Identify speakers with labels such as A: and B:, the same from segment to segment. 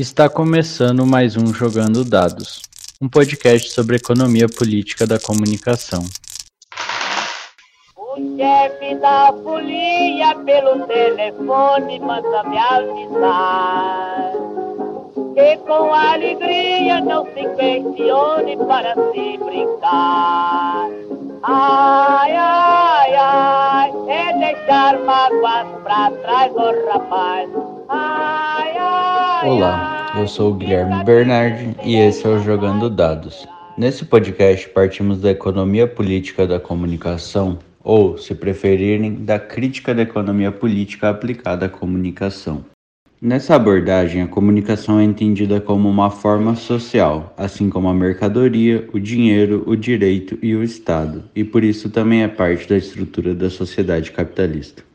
A: Está começando mais um Jogando Dados, um podcast sobre economia política da comunicação.
B: O chefe da folia pelo telefone manda me avisar que com alegria não se questione para se brincar. Ai, ai, ai, é deixar mágoas pra trás, oh rapaz. Ai,
A: Olá, eu sou o Guilherme Bernardi e esse é o Jogando Dados. Nesse podcast partimos da economia política da comunicação, ou, se preferirem, da crítica da economia política aplicada à comunicação. Nessa abordagem, a comunicação é entendida como uma forma social, assim como a mercadoria, o dinheiro, o direito e o Estado, e por isso também é parte da estrutura da sociedade capitalista.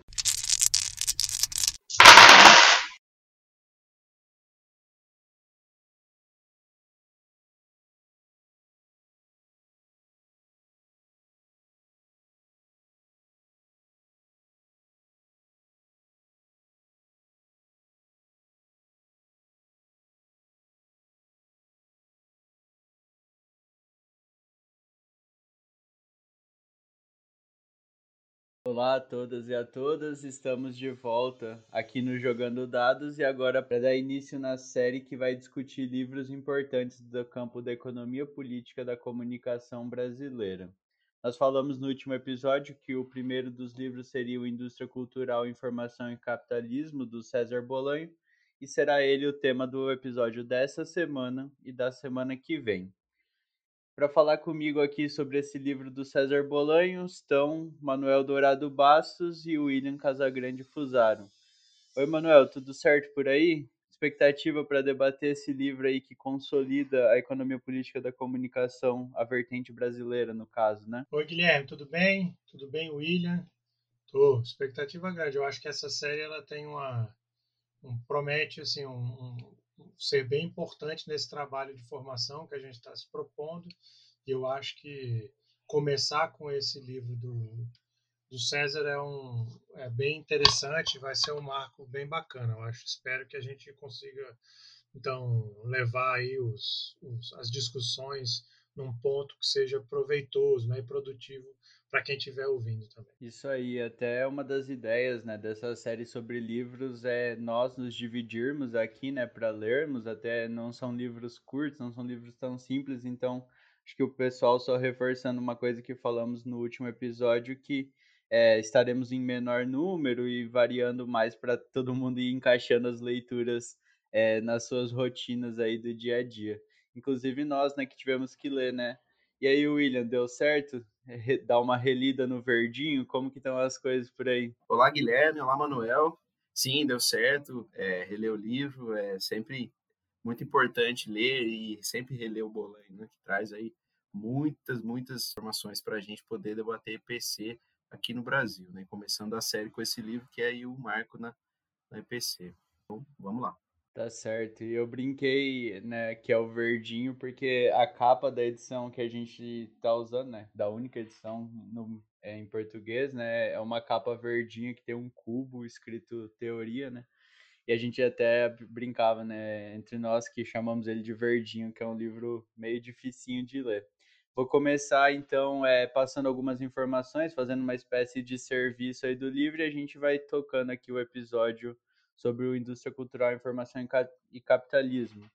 A: Olá a todas e a todas, estamos de volta aqui no Jogando Dados e agora para dar início na série que vai discutir livros importantes do campo da economia política da comunicação brasileira. Nós falamos no último episódio que o primeiro dos livros seria o Indústria Cultural, Informação e Capitalismo, do César Bolanho, e será ele o tema do episódio dessa semana e da semana que vem. Para falar comigo aqui sobre esse livro do César Bolanho estão Manuel Dourado Bastos e William Casagrande Fusaro. Oi, Manuel, tudo certo por aí? Expectativa para debater esse livro aí que consolida a economia política da comunicação, a vertente brasileira, no caso, né?
C: Oi, Guilherme, tudo bem? Tudo bem, William? Tô, expectativa grande. Eu acho que essa série ela tem uma um, promete assim um, um ser bem importante nesse trabalho de formação que a gente está se propondo. E eu acho que começar com esse livro do, do César é, um, é bem interessante, vai ser um marco bem bacana. Eu acho, espero que a gente consiga então levar aí os, os as discussões num ponto que seja proveitoso né, e produtivo para quem estiver ouvindo também.
A: Isso aí, até uma das ideias né, dessa série sobre livros é nós nos dividirmos aqui né, para lermos, até não são livros curtos, não são livros tão simples, então acho que o pessoal só reforçando uma coisa que falamos no último episódio, que é, estaremos em menor número e variando mais para todo mundo ir encaixando as leituras é, nas suas rotinas aí do dia a dia. Inclusive nós, né, que tivemos que ler, né? E aí, William, deu certo? Dar uma relida no verdinho? Como que estão as coisas por aí?
D: Olá, Guilherme. Olá, Manuel. Sim, deu certo. É, reler o livro é sempre muito importante ler e sempre reler o Bolanho, né? Que traz aí muitas, muitas informações para a gente poder debater EPC aqui no Brasil, né? Começando a série com esse livro que é aí o marco na, na EPC. Então, vamos lá.
A: Tá certo. E eu brinquei, né, que é o verdinho, porque a capa da edição que a gente tá usando, né, da única edição no, é, em português, né, é uma capa verdinha que tem um cubo escrito teoria, né, e a gente até brincava, né, entre nós que chamamos ele de verdinho, que é um livro meio dificinho de ler. Vou começar, então, é, passando algumas informações, fazendo uma espécie de serviço aí do livro, e a gente vai tocando aqui o episódio sobre o indústria cultural, informação e capitalismo.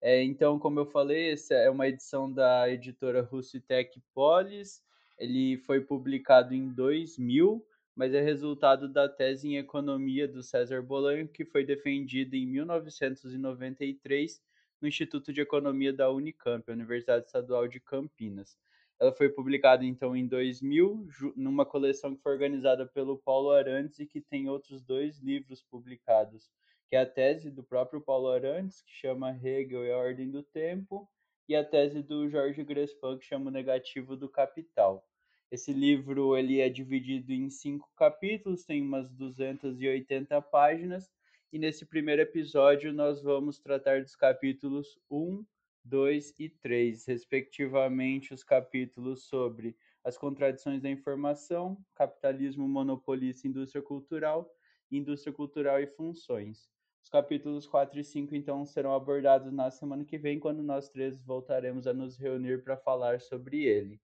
A: É, então, como eu falei, essa é uma edição da editora Russitec Polis. Ele foi publicado em 2000, mas é resultado da tese em economia do César Bolanho, que foi defendida em 1993 no Instituto de Economia da Unicamp, Universidade Estadual de Campinas. Ela foi publicada então em 2000, numa coleção que foi organizada pelo Paulo Arantes e que tem outros dois livros publicados, que é a tese do próprio Paulo Arantes, que chama Hegel e a Ordem do Tempo, e a tese do Jorge Grespan, que chama O Negativo do Capital. Esse livro ele é dividido em cinco capítulos, tem umas 280 páginas, e nesse primeiro episódio nós vamos tratar dos capítulos 1, 2 e 3, respectivamente, os capítulos sobre as contradições da informação, capitalismo monopolista, indústria cultural, indústria cultural e funções. Os capítulos 4 e 5 então serão abordados na semana que vem, quando nós três voltaremos a nos reunir para falar sobre ele.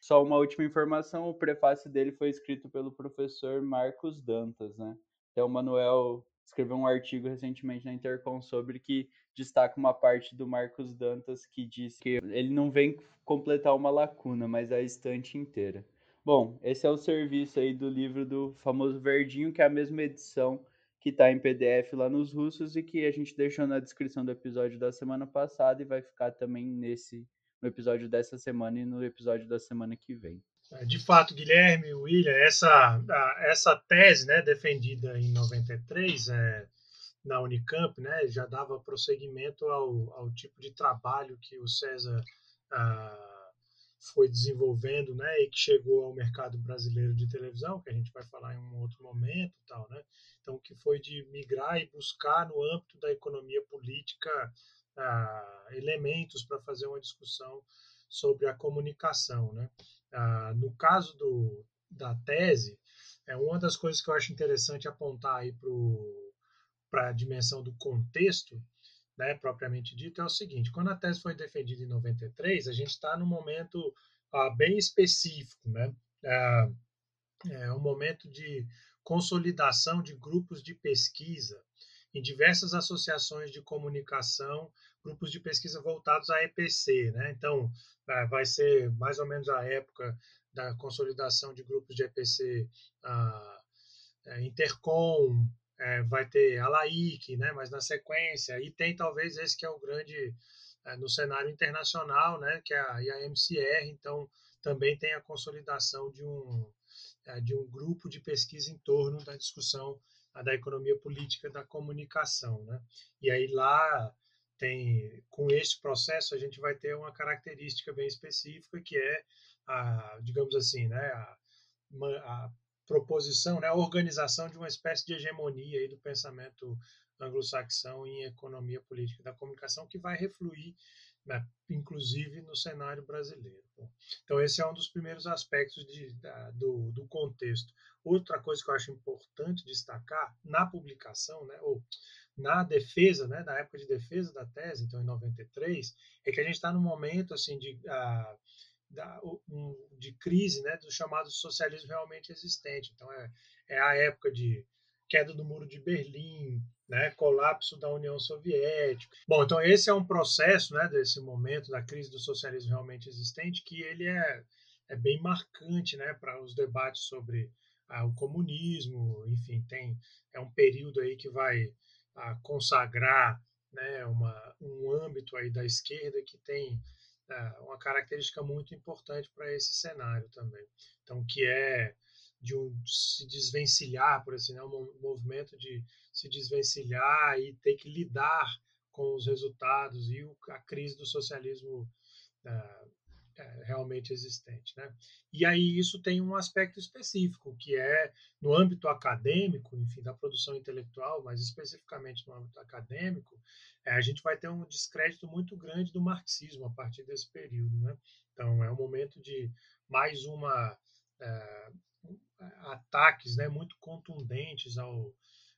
A: Só uma última informação, o prefácio dele foi escrito pelo professor Marcos Dantas, né? Então, o Manuel escreveu um artigo recentemente na Intercom sobre que destaca uma parte do Marcos Dantas que diz que ele não vem completar uma lacuna, mas a estante inteira. Bom, esse é o serviço aí do livro do famoso Verdinho, que é a mesma edição que está em PDF lá nos russos e que a gente deixou na descrição do episódio da semana passada e vai ficar também nesse no episódio dessa semana e no episódio da semana que vem.
C: É, de fato, Guilherme, William, essa, essa tese né, defendida em 93 é, na Unicamp né, já dava prosseguimento ao, ao tipo de trabalho que o César ah, foi desenvolvendo né, e que chegou ao mercado brasileiro de televisão, que a gente vai falar em um outro momento. tal, né? Então, que foi de migrar e buscar no âmbito da economia política ah, elementos para fazer uma discussão sobre a comunicação. Né? Ah, no caso do, da tese, é uma das coisas que eu acho interessante apontar aí para a dimensão do contexto, né, propriamente dito, é o seguinte: quando a tese foi defendida em 93, a gente está num momento ah, bem específico, né? Ah, é um momento de consolidação de grupos de pesquisa em diversas associações de comunicação, grupos de pesquisa voltados à EPC. Né? Então, vai ser mais ou menos a época da consolidação de grupos de EPC a, a Intercom, é, vai ter a LAIC, né? mas na sequência, e tem talvez esse que é o grande é, no cenário internacional, né? que é a IAMCR, então também tem a consolidação de um, é, de um grupo de pesquisa em torno da discussão a da economia política da comunicação, né? E aí lá tem, com esse processo a gente vai ter uma característica bem específica que é a, digamos assim, né, a, a proposição, né, a organização de uma espécie de hegemonia aí do pensamento anglo-saxão em economia política da comunicação que vai refluir, né, inclusive no cenário brasileiro. Então esse é um dos primeiros aspectos de, da, do, do contexto. Outra coisa que eu acho importante destacar na publicação, né, ou na defesa, né, na época de defesa da tese, então em 93, é que a gente está num momento assim de, uh, da, um, de crise né, do chamado socialismo realmente existente. Então é, é a época de queda do muro de Berlim, né, colapso da União Soviética. Bom, então esse é um processo, né, desse momento da crise do socialismo realmente existente que ele é, é bem marcante, né, para os debates sobre ah, o comunismo, enfim, tem é um período aí que vai ah, consagrar né, uma, um âmbito aí da esquerda que tem ah, uma característica muito importante para esse cenário também. Então, que é de um se desvencilhar, por assim, né, um movimento de se desvencilhar e ter que lidar com os resultados e a crise do socialismo ah, é, realmente existente. Né? E aí isso tem um aspecto específico, que é no âmbito acadêmico, enfim, da produção intelectual, mas especificamente no âmbito acadêmico, é, a gente vai ter um descrédito muito grande do marxismo a partir desse período. Né? Então é um momento de mais uma é, ataques né, muito contundentes ao,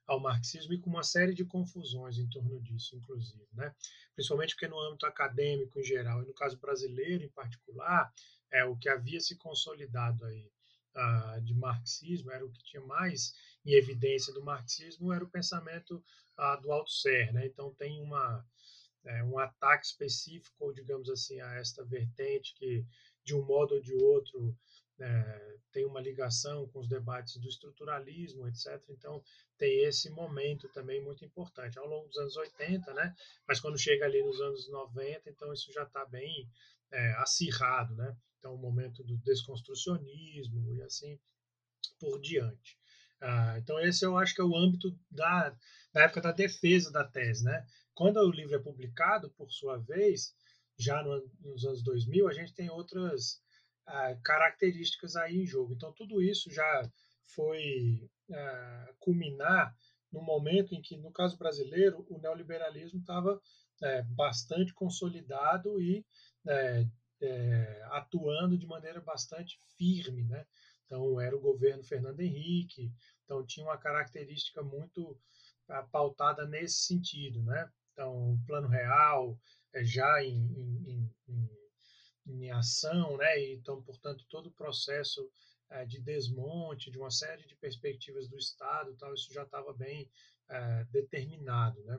C: ao marxismo e com uma série de confusões em torno disso, inclusive, né? Principalmente porque no âmbito acadêmico em geral e no caso brasileiro em particular, é o que havia se consolidado aí uh, de marxismo era o que tinha mais em evidência do marxismo era o pensamento uh, do Althusser, né? Então tem uma é, um ataque específico, digamos assim, a esta vertente que de um modo ou de outro é, tem uma ligação com os debates do estruturalismo, etc. Então, tem esse momento também muito importante ao longo dos anos 80, né? Mas quando chega ali nos anos 90, então isso já está bem é, acirrado, né? Então, o momento do desconstrucionismo e assim por diante. Ah, então, esse eu acho que é o âmbito da, da época da defesa da tese, né? Quando o livro é publicado, por sua vez, já no, nos anos 2000, a gente tem outras ah, características aí em jogo. Então, tudo isso já foi ah, culminar no momento em que, no caso brasileiro, o neoliberalismo estava é, bastante consolidado e é, é, atuando de maneira bastante firme. Né? Então, era o governo Fernando Henrique, então tinha uma característica muito pautada nesse sentido, né? Então, o plano real é já em, em, em, em ação, né? Então, portanto, todo o processo é, de desmonte de uma série de perspectivas do Estado, tal, isso já estava bem é, determinado, né?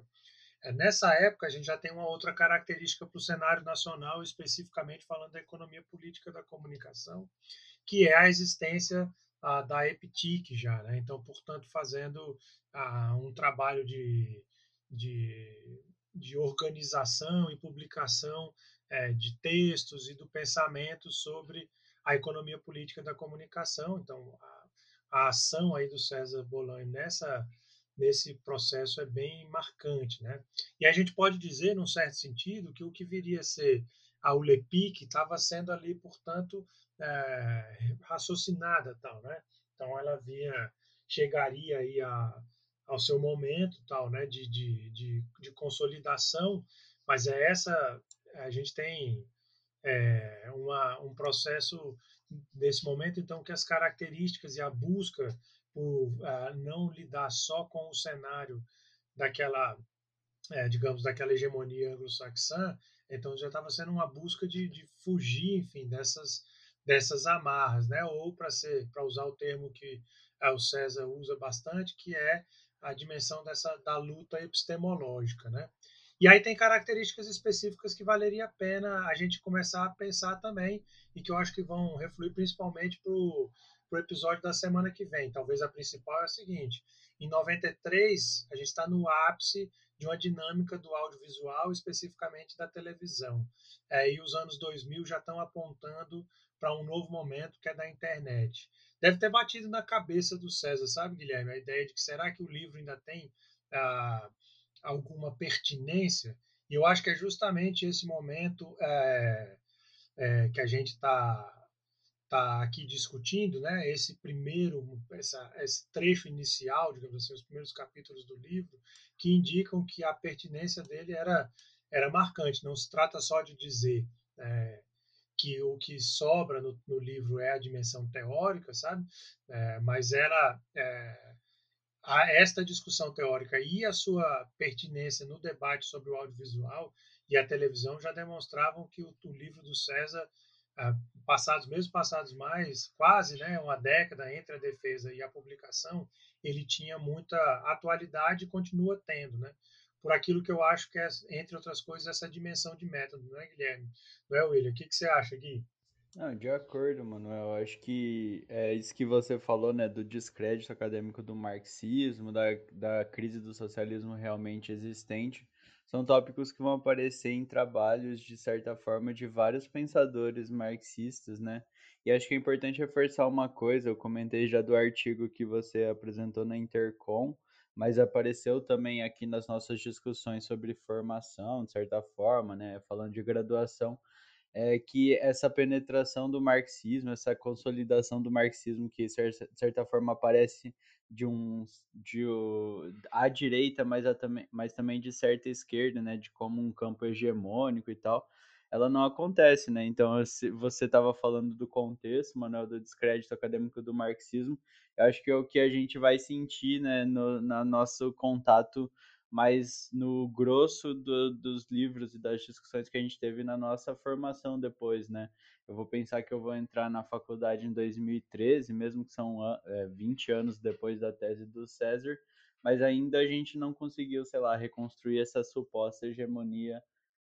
C: É, nessa época, a gente já tem uma outra característica para o cenário nacional, especificamente falando da economia política da comunicação, que é a existência ah, da EPTIC já. Né? Então, portanto, fazendo ah, um trabalho de, de, de, organização e publicação é, de textos e do pensamento sobre a economia política da comunicação. Então, a, a ação aí do César Bolan nessa nesse processo é bem marcante, né? E a gente pode dizer, num certo sentido, que o que viria a ser a ULEPIC estava sendo ali, portanto, é, raciocinada, tal, né? Então ela vinha, chegaria aí a, ao seu momento, tal, né? De, de, de, de consolidação, mas é essa, a gente tem é, uma, um processo nesse momento, então, que as características e a busca por uh, não lidar só com o cenário daquela, é, digamos, daquela hegemonia anglo-saxã, então já estava sendo uma busca de, de, fugir, enfim, dessas, dessas amarras, né? Ou para ser, para usar o termo que uh, o César usa bastante, que é a dimensão dessa da luta epistemológica, né? E aí tem características específicas que valeria a pena a gente começar a pensar também e que eu acho que vão refluir principalmente para o episódio da semana que vem. Talvez a principal é a seguinte: em 93, a gente está no ápice de uma dinâmica do audiovisual, especificamente da televisão. É, e os anos 2000 já estão apontando para um novo momento que é da internet. Deve ter batido na cabeça do César, sabe, Guilherme? A ideia de que será que o livro ainda tem ah, alguma pertinência? E eu acho que é justamente esse momento é, é, que a gente está está aqui discutindo, né, esse primeiro, essa, esse trecho inicial, digamos assim, os primeiros capítulos do livro, que indicam que a pertinência dele era, era marcante. Não se trata só de dizer é, que o que sobra no, no, livro é a dimensão teórica, sabe? É, mas ela, é, esta discussão teórica e a sua pertinência no debate sobre o audiovisual e a televisão já demonstravam que o, o livro do César passados, mesmo passados mais, quase né, uma década entre a defesa e a publicação, ele tinha muita atualidade e continua tendo, né? Por aquilo que eu acho que é, entre outras coisas, essa dimensão de método, não é, Guilherme? Não é, William? O que, que você acha, Gui?
A: Não, de acordo, mano. Eu acho que é isso que você falou, né, do descrédito acadêmico do marxismo, da, da crise do socialismo realmente existente são tópicos que vão aparecer em trabalhos, de certa forma, de vários pensadores marxistas, né? E acho que é importante reforçar uma coisa, eu comentei já do artigo que você apresentou na Intercom, mas apareceu também aqui nas nossas discussões sobre formação, de certa forma, né? Falando de graduação, é que essa penetração do marxismo, essa consolidação do marxismo, que de certa forma aparece de um de à direita, mas, a, mas também de certa esquerda, né, de como um campo hegemônico e tal, ela não acontece, né? Então, você estava falando do contexto, Manuel, do descrédito acadêmico do marxismo, eu acho que é o que a gente vai sentir, né, no, no nosso contato mais no grosso do, dos livros e das discussões que a gente teve na nossa formação depois, né? Eu vou pensar que eu vou entrar na faculdade em 2013, mesmo que são é, 20 anos depois da tese do César, mas ainda a gente não conseguiu, sei lá, reconstruir essa suposta hegemonia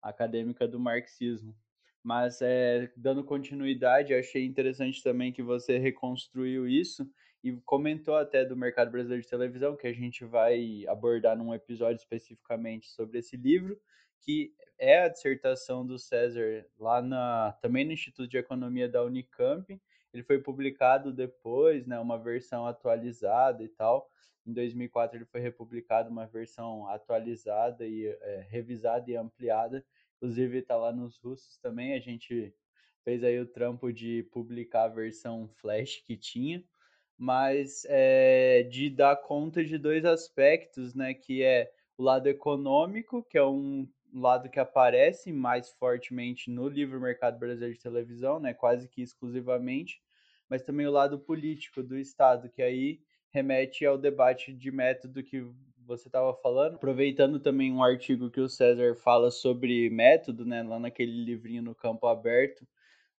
A: acadêmica do marxismo. Mas é, dando continuidade, achei interessante também que você reconstruiu isso e comentou até do mercado brasileiro de televisão, que a gente vai abordar num episódio especificamente sobre esse livro, que é a dissertação do César lá na também no Instituto de Economia da Unicamp. Ele foi publicado depois, né, uma versão atualizada e tal. Em 2004 ele foi republicado uma versão atualizada e é, revisada e ampliada. Inclusive está lá nos russos também. A gente fez aí o trampo de publicar a versão flash que tinha mas é, de dar conta de dois aspectos, né? Que é o lado econômico, que é um lado que aparece mais fortemente no livro Mercado Brasileiro de Televisão, né? Quase que exclusivamente, mas também o lado político do Estado, que aí remete ao debate de método que você estava falando, aproveitando também um artigo que o César fala sobre método, né, lá naquele livrinho no campo aberto,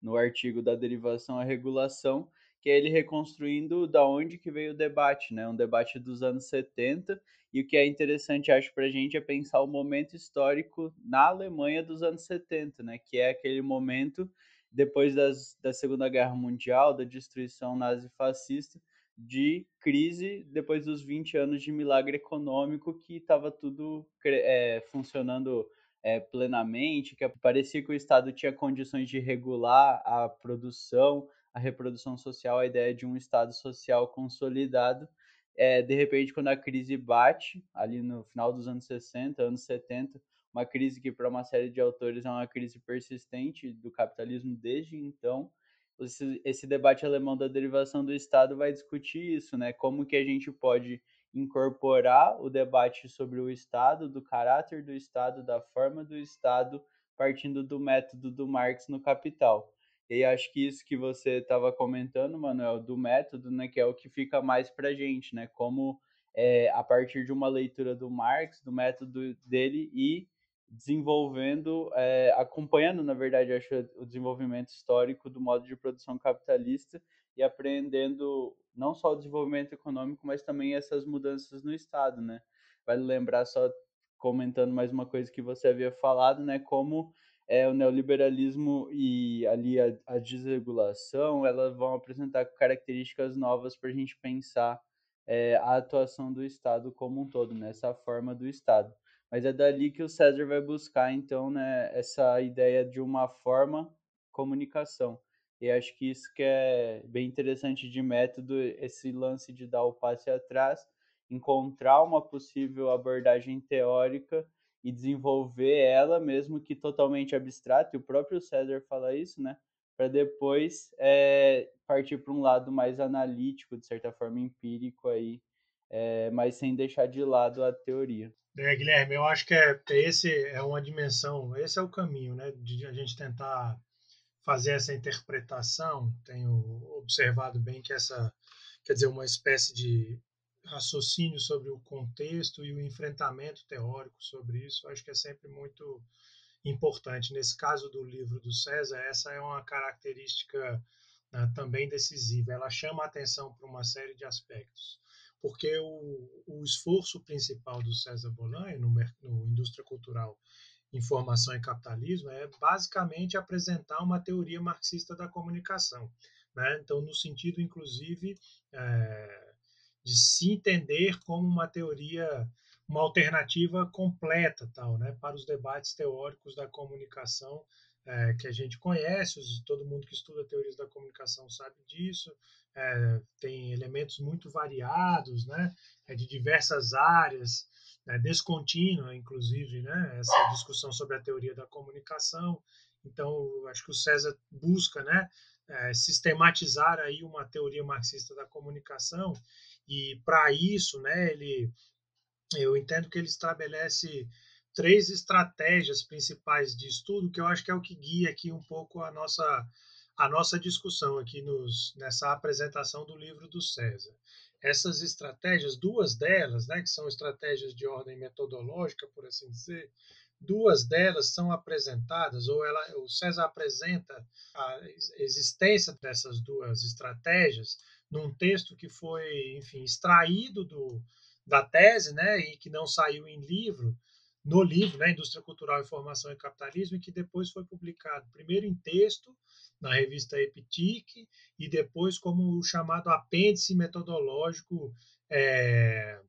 A: no artigo da derivação à regulação, que é ele reconstruindo da onde que veio o debate, né? Um debate dos anos 70, e o que é interessante, acho, para a gente é pensar o momento histórico na Alemanha dos anos 70, né? Que é aquele momento depois das, da Segunda Guerra Mundial, da destruição nazi-fascista, de crise depois dos 20 anos de milagre econômico que estava tudo é, funcionando é, plenamente, que parecia que o Estado tinha condições de regular a produção, a reprodução social, a ideia de um Estado social consolidado. É, de repente, quando a crise bate, ali no final dos anos 60, anos 70, uma crise que para uma série de autores é uma crise persistente do capitalismo desde então, esse, esse debate alemão da derivação do Estado vai discutir isso, né? Como que a gente pode incorporar o debate sobre o Estado, do caráter do Estado, da forma do Estado, partindo do método do Marx no Capital. E acho que isso que você estava comentando, Manuel, do método, né, que é o que fica mais para gente, né? Como é, a partir de uma leitura do Marx, do método dele e desenvolvendo, é, acompanhando, na verdade, acho, o desenvolvimento histórico do modo de produção capitalista e aprendendo não só o desenvolvimento econômico, mas também essas mudanças no Estado, né? Vale lembrar, só comentando mais uma coisa que você havia falado, né? Como é, o neoliberalismo e ali a, a desregulação, elas vão apresentar características novas para a gente pensar é, a atuação do Estado como um todo, nessa né? forma do Estado. Mas é dali que o César vai buscar, então, né, essa ideia de uma forma comunicação. E acho que isso que é bem interessante de método, esse lance de dar o passe atrás, encontrar uma possível abordagem teórica e desenvolver ela, mesmo que totalmente abstrata, e o próprio César fala isso, né? Para depois é, partir para um lado mais analítico, de certa forma empírico aí, é, mas sem deixar de lado a teoria.
C: É, Guilherme, eu acho que é, esse é uma dimensão, esse é o caminho, né? De a gente tentar fazer essa interpretação. Tenho observado bem que essa, quer dizer, uma espécie de raciocínio sobre o contexto e o enfrentamento teórico sobre isso, acho que é sempre muito importante. Nesse caso do livro do César, essa é uma característica né, também decisiva. Ela chama a atenção para uma série de aspectos, porque o, o esforço principal do César Bolan no, no Indústria Cultural Informação e Capitalismo é basicamente apresentar uma teoria marxista da comunicação. Né? Então, no sentido, inclusive, é, de se entender como uma teoria, uma alternativa completa tal, né, para os debates teóricos da comunicação é, que a gente conhece, todo mundo que estuda teorias da comunicação sabe disso, é, tem elementos muito variados, né, é de diversas áreas, é descontínua, inclusive, né, essa discussão sobre a teoria da comunicação. Então, acho que o César busca, né, é, sistematizar aí uma teoria marxista da comunicação e para isso, né, ele, eu entendo que ele estabelece três estratégias principais de estudo que eu acho que é o que guia aqui um pouco a nossa a nossa discussão aqui nos, nessa apresentação do livro do César. Essas estratégias, duas delas, né, que são estratégias de ordem metodológica, por assim dizer, duas delas são apresentadas, ou ela, o César apresenta a existência dessas duas estratégias num texto que foi, enfim, extraído do, da tese, né, e que não saiu em livro, no livro, né, Indústria Cultural, Informação e Capitalismo, e que depois foi publicado primeiro em texto na revista Epitic e depois como o chamado apêndice metodológico é,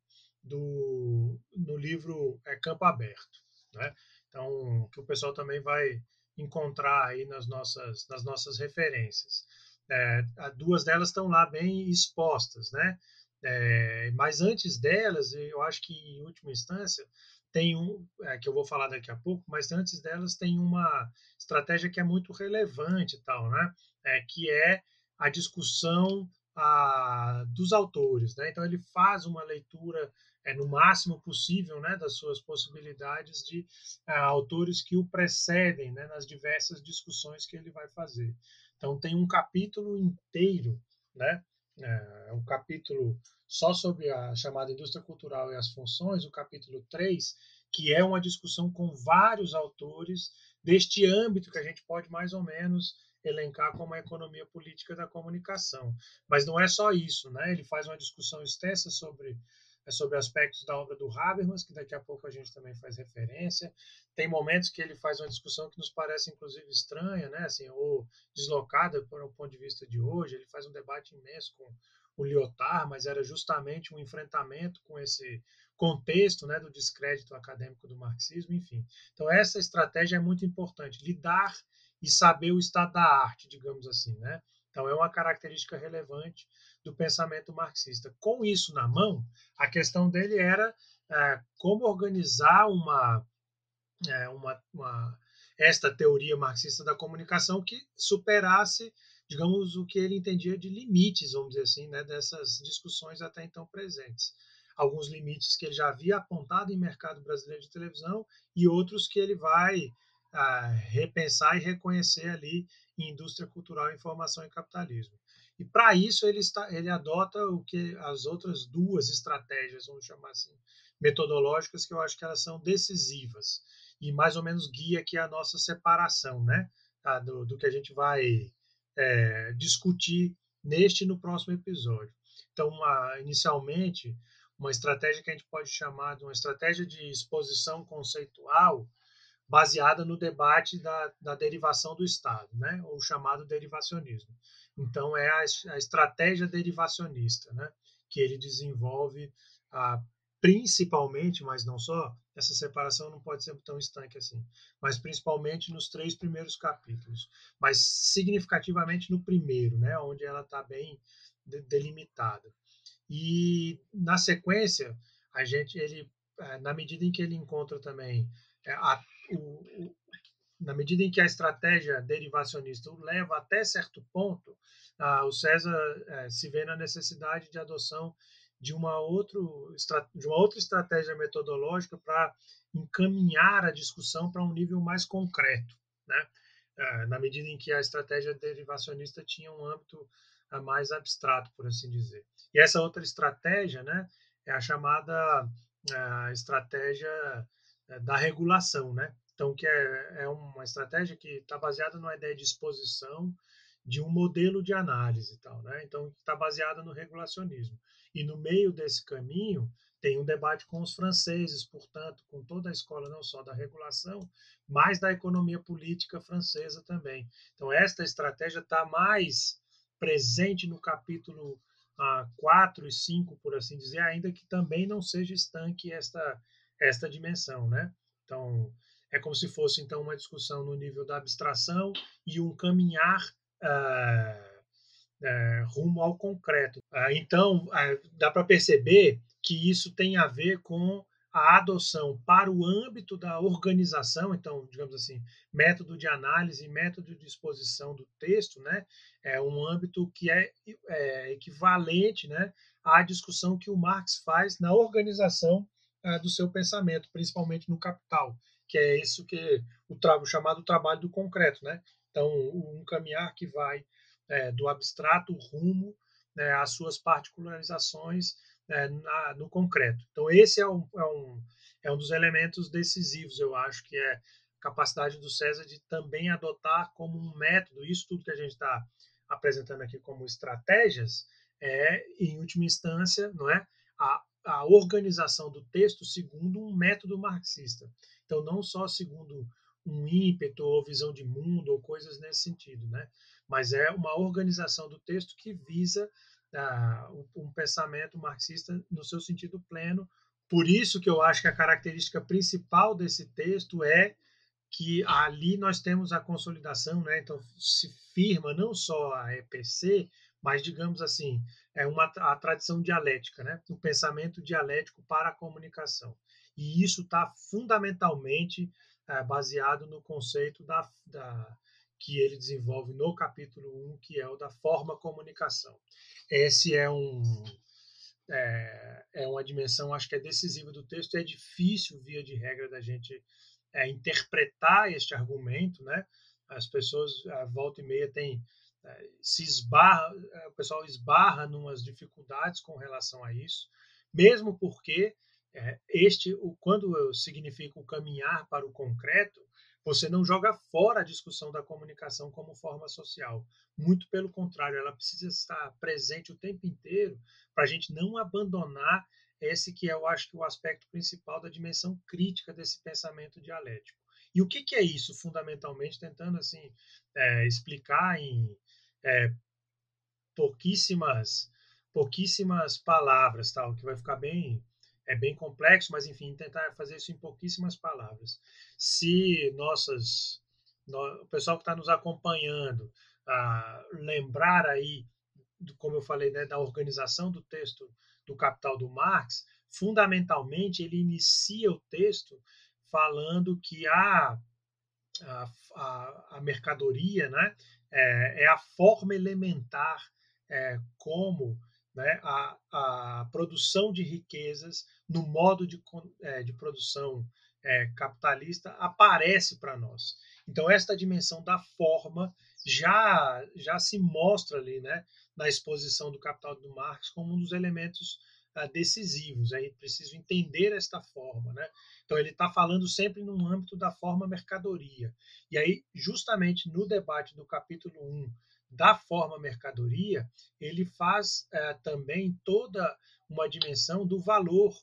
C: do, no livro é, Campo Aberto, né? Então, que o pessoal também vai encontrar aí nas nossas, nas nossas referências. É, duas delas estão lá bem expostas, né? É, mas antes delas, eu acho que em última instância tem um é, que eu vou falar daqui a pouco, mas antes delas tem uma estratégia que é muito relevante, tal, né? É, que é a discussão a, dos autores, né? Então ele faz uma leitura é, no máximo possível, né, das suas possibilidades de a, autores que o precedem, né, nas diversas discussões que ele vai fazer. Então tem um capítulo inteiro, né, é, o capítulo só sobre a chamada indústria cultural e as funções, o capítulo 3, que é uma discussão com vários autores deste âmbito que a gente pode mais ou menos elencar como a economia política da comunicação. Mas não é só isso, né? Ele faz uma discussão extensa sobre sobre aspectos da obra do Habermas, que daqui a pouco a gente também faz referência. Tem momentos que ele faz uma discussão que nos parece inclusive estranha, né? Assim, ou deslocada por um ponto de vista de hoje. Ele faz um debate imenso com o Lyotard, mas era justamente um enfrentamento com esse contexto né, do descrédito acadêmico do marxismo, enfim. Então, essa estratégia é muito importante, lidar e saber o estado da arte, digamos assim. Né? Então, é uma característica relevante do pensamento marxista. Com isso na mão, a questão dele era é, como organizar uma, é, uma, uma, esta teoria marxista da comunicação que superasse digamos, o que ele entendia de limites, vamos dizer assim, né, dessas discussões até então presentes. Alguns limites que ele já havia apontado em mercado brasileiro de televisão e outros que ele vai ah, repensar e reconhecer ali em indústria cultural, informação e capitalismo. E para isso ele, está, ele adota o que as outras duas estratégias, vamos chamar assim, metodológicas, que eu acho que elas são decisivas e mais ou menos guia aqui a nossa separação, né? Tá? Do, do que a gente vai é, discutir neste e no próximo episódio. Então, uma, inicialmente, uma estratégia que a gente pode chamar de uma estratégia de exposição conceitual baseada no debate da, da derivação do Estado, né? ou chamado derivacionismo. Então, é a, a estratégia derivacionista né? que ele desenvolve a, principalmente, mas não só, essa separação não pode ser tão estanque assim, mas principalmente nos três primeiros capítulos, mas significativamente no primeiro, né, onde ela está bem delimitada. E na sequência, a gente, ele, é, na medida em que ele encontra também é, a, o, na medida em que a estratégia derivacionista o leva até certo ponto, ah, o César é, se vê na necessidade de adoção de uma, outro, de uma outra estratégia metodológica para encaminhar a discussão para um nível mais concreto, né? É, na medida em que a estratégia derivacionista tinha um âmbito é, mais abstrato, por assim dizer. E essa outra estratégia né, é a chamada estratégia da regulação, né? Então, que é, é uma estratégia que está baseada numa ideia de exposição de um modelo de análise e tal, né? Então, está baseada no regulacionismo. E no meio desse caminho tem um debate com os franceses, portanto, com toda a escola não só da regulação, mas da economia política francesa também. Então, esta estratégia está mais presente no capítulo ah, 4 e 5, por assim dizer, ainda que também não seja estanque esta, esta dimensão. Né? Então, é como se fosse então uma discussão no nível da abstração e um caminhar. É, rumo ao concreto. Ah, então, ah, dá para perceber que isso tem a ver com a adoção para o âmbito da organização, então, digamos assim, método de análise, método de exposição do texto, né, é um âmbito que é, é equivalente, né, à discussão que o Marx faz na organização ah, do seu pensamento, principalmente no Capital, que é isso que o, chamado trabalho do concreto, né? Então, um caminhar que vai é, do abstrato rumo né, às suas particularizações é, na, no concreto. Então, esse é um, é, um, é um dos elementos decisivos, eu acho, que é a capacidade do César de também adotar como um método, isso tudo que a gente está apresentando aqui como estratégias, é, em última instância, não é, a, a organização do texto segundo um método marxista. Então, não só segundo um ímpeto ou visão de mundo ou coisas nesse sentido, né? mas é uma organização do texto que visa ah, um pensamento marxista no seu sentido pleno. Por isso que eu acho que a característica principal desse texto é que ali nós temos a consolidação, né? então se firma não só a EPC, mas digamos assim, é uma a tradição dialética, né? o pensamento dialético para a comunicação. E isso está fundamentalmente é, baseado no conceito da, da que ele desenvolve no capítulo 1, que é o da forma comunicação. Esse é um é, é uma dimensão, acho que é decisiva do texto. É difícil, via de regra, da gente é, interpretar este argumento, né? As pessoas, a volta e meia, têm é, se esbarra, o pessoal esbarra numas dificuldades com relação a isso, mesmo porque é, este, o, quando significa o caminhar para o concreto, você não joga fora a discussão da comunicação como forma social. Muito pelo contrário, ela precisa estar presente o tempo inteiro para a gente não abandonar esse que eu acho que o aspecto principal da dimensão crítica desse pensamento dialético. E o que, que é isso, fundamentalmente, tentando assim é, explicar em é, pouquíssimas pouquíssimas palavras, tal, que vai ficar bem é bem complexo, mas enfim, tentar fazer isso em pouquíssimas palavras. Se nossas no, o pessoal que está nos acompanhando ah, lembrar aí, como eu falei, né, da organização do texto do Capital do Marx, fundamentalmente ele inicia o texto falando que a, a, a mercadoria né, é, é, a forma elementar é, como né, a, a produção de riquezas no modo de, é, de produção é, capitalista aparece para nós. Então, esta dimensão da forma já, já se mostra ali né, na exposição do Capital do Marx como um dos elementos uh, decisivos. É preciso entender esta forma. Né? Então, ele está falando sempre no âmbito da forma mercadoria. E aí, justamente no debate do capítulo 1 da forma mercadoria, ele faz uh, também toda uma dimensão do valor.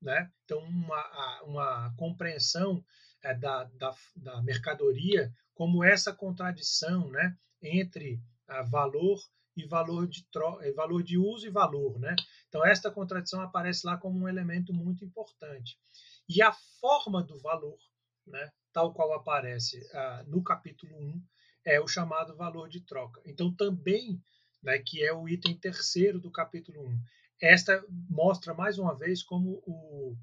C: Né? Então, uma, uma compreensão uh, da, da, da mercadoria como essa contradição né, entre valor e valor de, tro valor de uso e valor. Né? Então, esta contradição aparece lá como um elemento muito importante. E a forma do valor, né, tal qual aparece ah, no capítulo 1, é o chamado valor de troca. Então, também, né, que é o item terceiro do capítulo 1, esta mostra mais uma vez como o,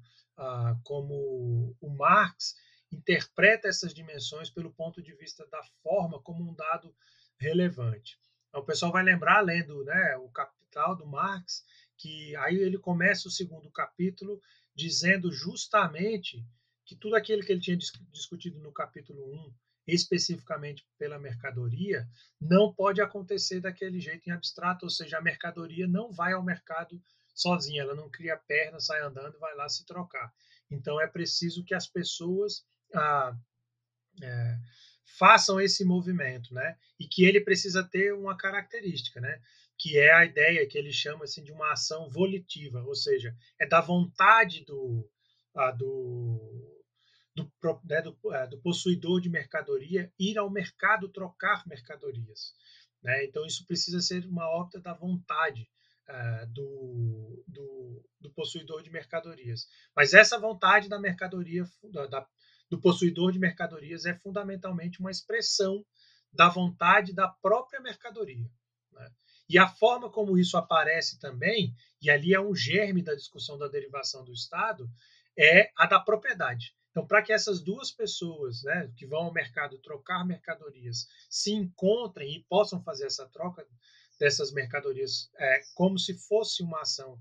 C: como o Marx interpreta essas dimensões pelo ponto de vista da forma como um dado relevante. Então, o pessoal vai lembrar, lendo né, o Capital do Marx, que aí ele começa o segundo capítulo dizendo justamente que tudo aquilo que ele tinha discutido no capítulo 1, especificamente pela mercadoria, não pode acontecer daquele jeito em abstrato, ou seja, a mercadoria não vai ao mercado sozinha, ela não cria perna, sai andando e vai lá se trocar. Então é preciso que as pessoas ah, é, façam esse movimento, né? E que ele precisa ter uma característica, né? Que é a ideia que ele chama assim de uma ação volitiva, ou seja, é da vontade do a, do do, né, do, é, do, possuidor de mercadoria ir ao mercado trocar mercadorias. Né? Então, isso precisa ser uma ópera da vontade uh, do, do, do, possuidor de mercadorias. Mas essa vontade da mercadoria, da, do possuidor de mercadorias é fundamentalmente uma expressão da vontade da própria mercadoria. Né? E a forma como isso aparece também, e ali é um germe da discussão da derivação do Estado, é a da propriedade. Então, para que essas duas pessoas né, que vão ao mercado trocar mercadorias se encontrem e possam fazer essa troca dessas mercadorias é, como se fosse uma ação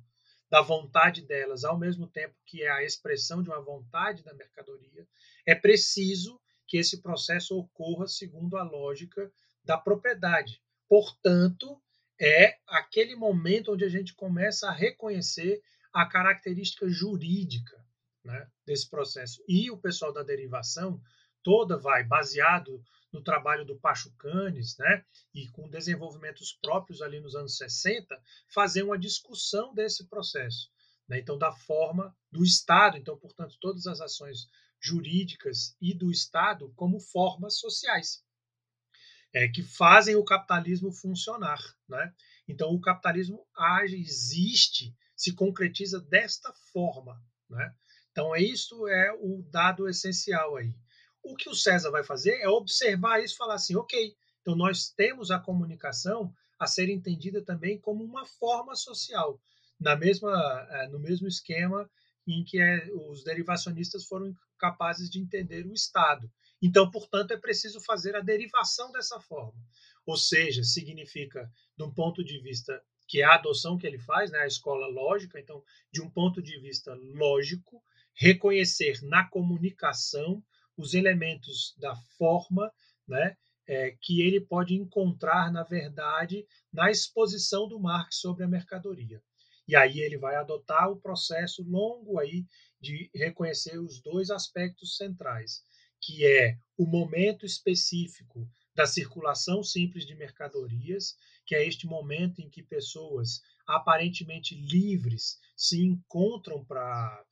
C: da vontade delas, ao mesmo tempo que é a expressão de uma vontade da mercadoria, é preciso que esse processo ocorra segundo a lógica da propriedade. Portanto, é aquele momento onde a gente começa a reconhecer a característica jurídica né, desse processo. E o pessoal da derivação toda vai baseado no trabalho do Pachucanes, né, e com desenvolvimentos próprios ali nos anos 60, fazer uma discussão desse processo. Né, então, da forma do Estado, então, portanto, todas as ações jurídicas e do Estado como formas sociais, é, que fazem o capitalismo funcionar. Né? Então, o capitalismo age, existe, se concretiza desta forma. Né? Então, isso é o dado essencial aí. O que o César vai fazer é observar isso e falar assim, ok, então nós temos a comunicação a ser entendida também como uma forma social, na mesma, é, no mesmo esquema em que é, os derivacionistas foram capazes de entender o Estado. Então, portanto, é preciso fazer a derivação dessa forma. Ou seja, significa, de um ponto de vista que é a adoção que ele faz, né, a escola lógica, então, de um ponto de vista lógico, reconhecer na comunicação os elementos da forma, né, é, que ele pode encontrar, na verdade, na exposição do Marx sobre a mercadoria. E aí ele vai adotar o processo longo aí de reconhecer os dois aspectos centrais, que é o momento específico da circulação simples de mercadorias, que é este momento em que pessoas aparentemente livres se encontram para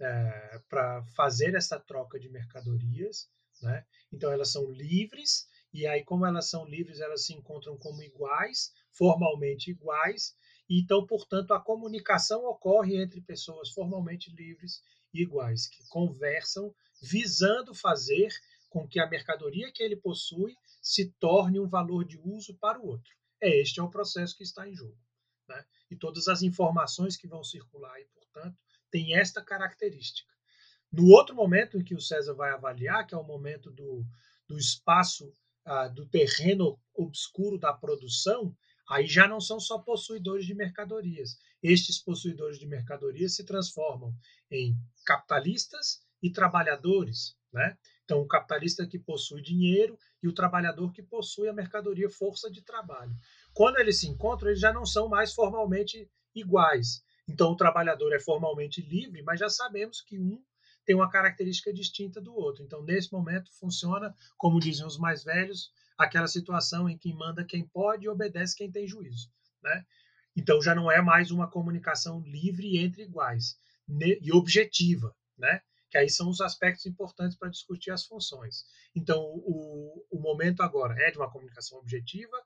C: é, para fazer essa troca de mercadorias, né? Então elas são livres e aí como elas são livres elas se encontram como iguais, formalmente iguais. E, então, portanto, a comunicação ocorre entre pessoas formalmente livres e iguais que conversam visando fazer com que a mercadoria que ele possui se torne um valor de uso para o outro. É este é o processo que está em jogo. Né? E todas as informações que vão circular, e, portanto, tem esta característica. No outro momento em que o César vai avaliar, que é o momento do, do espaço, ah, do terreno obscuro da produção, aí já não são só possuidores de mercadorias. Estes possuidores de mercadorias se transformam em capitalistas e trabalhadores. Né? Então, o capitalista que possui dinheiro e o trabalhador que possui a mercadoria, força de trabalho. Quando eles se encontram, eles já não são mais formalmente iguais. Então, o trabalhador é formalmente livre, mas já sabemos que um tem uma característica distinta do outro. Então, nesse momento, funciona, como dizem os mais velhos, aquela situação em que manda quem pode e obedece quem tem juízo. Né? Então, já não é mais uma comunicação livre entre iguais e objetiva, né? que aí são os aspectos importantes para discutir as funções. Então, o, o momento agora é de uma comunicação objetiva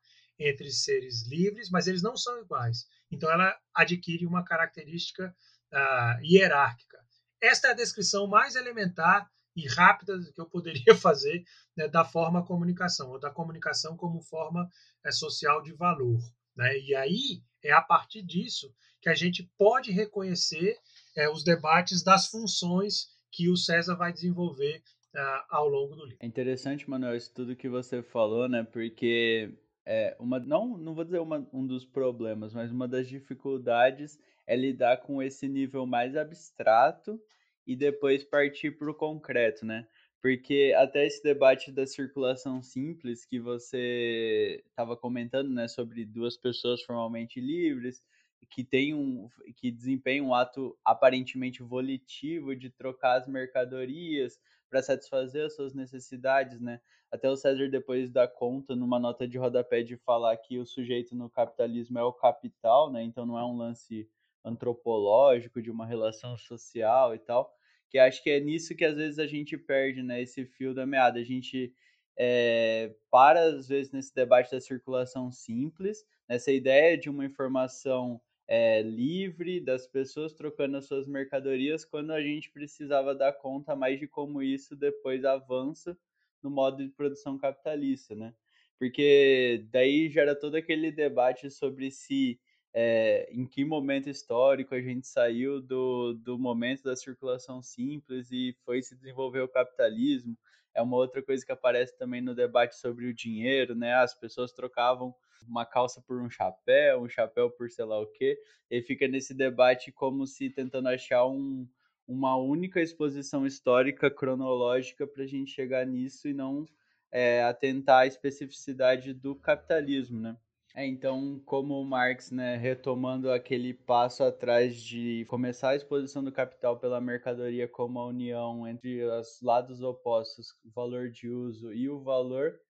C: entre seres livres, mas eles não são iguais. Então, ela adquire uma característica uh, hierárquica. Esta é a descrição mais elementar e rápida que eu poderia fazer né, da forma comunicação, ou da comunicação como forma é, social de valor. Né? E aí é a partir disso que a gente pode reconhecer é, os debates das funções que o César vai desenvolver uh, ao longo do livro.
A: É interessante, Manuel, isso tudo que você falou, né? Porque é uma não não vou dizer uma, um dos problemas, mas uma das dificuldades é lidar com esse nível mais abstrato e depois partir para o concreto, né? Porque até esse debate da circulação simples que você estava comentando, né, sobre duas pessoas formalmente livres que tem um que desempenham um ato aparentemente volitivo de trocar as mercadorias para satisfazer as suas necessidades, né? Até o César depois dá conta numa nota de rodapé de falar que o sujeito no capitalismo é o capital, né? Então não é um lance antropológico de uma relação social e tal, que acho que é nisso que às vezes a gente perde, né? Esse fio da meada, a gente é, para às vezes nesse debate da circulação simples, nessa ideia de uma informação é, livre das pessoas trocando as suas mercadorias, quando a gente precisava dar conta mais de como isso depois avança no modo de produção capitalista, né? Porque daí gera todo aquele debate sobre se é, em que momento histórico a gente saiu do, do momento da circulação simples e foi se desenvolver o capitalismo. É uma outra coisa que aparece também no debate sobre o dinheiro, né? As pessoas trocavam uma calça por um chapéu, um chapéu por sei lá o quê, e fica nesse debate como se tentando achar um, uma única exposição histórica cronológica para a gente chegar nisso e não é, atentar à especificidade do capitalismo, né? É, então, como Marx, né, retomando aquele passo atrás de começar a exposição do capital pela mercadoria como a união entre os lados opostos, o valor de uso e o valor,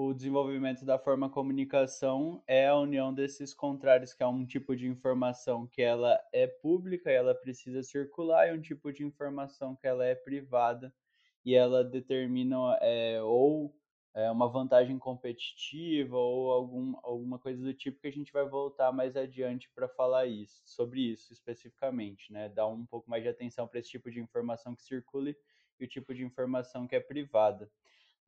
A: o desenvolvimento da forma comunicação é a união desses contrários, que é um tipo de informação que ela é pública e ela precisa circular, e um tipo de informação que ela é privada e ela determina é, ou é, uma vantagem competitiva ou algum, alguma coisa do tipo que a gente vai voltar mais adiante para falar isso, sobre isso especificamente, né? Dar um pouco mais de atenção para esse tipo de informação que circule e o tipo de informação que é privada.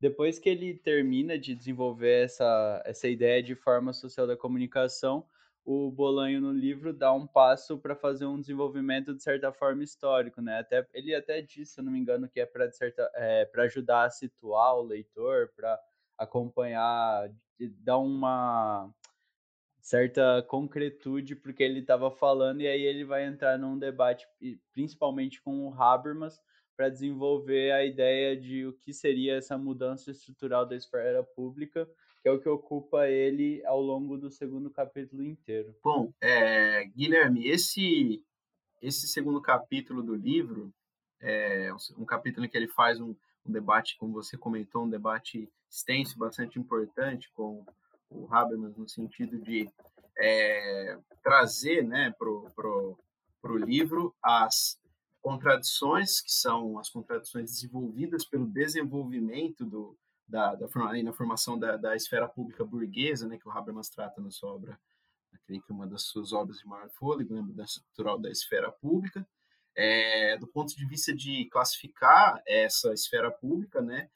A: Depois que ele termina de desenvolver essa, essa ideia de forma social da comunicação, o Bolanho no livro dá um passo para fazer um desenvolvimento de certa forma histórico, né? Até ele até disse, se não me engano, que é para é, ajudar a situar o leitor, para acompanhar, dar uma certa concretude porque ele estava falando e aí ele vai entrar num debate principalmente com o Habermas para desenvolver a ideia de o que seria essa mudança estrutural da esfera pública, que é o que ocupa ele ao longo do segundo capítulo inteiro.
D: Bom, é, Guilherme, esse esse segundo capítulo do livro é um capítulo em que ele faz um, um debate, como você comentou, um debate extenso, bastante importante com o Habermas no sentido de é, trazer né, para o livro as contradições, que são as contradições desenvolvidas pelo desenvolvimento do, da, da, na formação da, da esfera pública burguesa, né, que o Habermas trata na sua obra, creio que uma das suas obras de maior fôlego, né, estrutural da esfera pública, é, do ponto de vista de classificar essa esfera pública, né,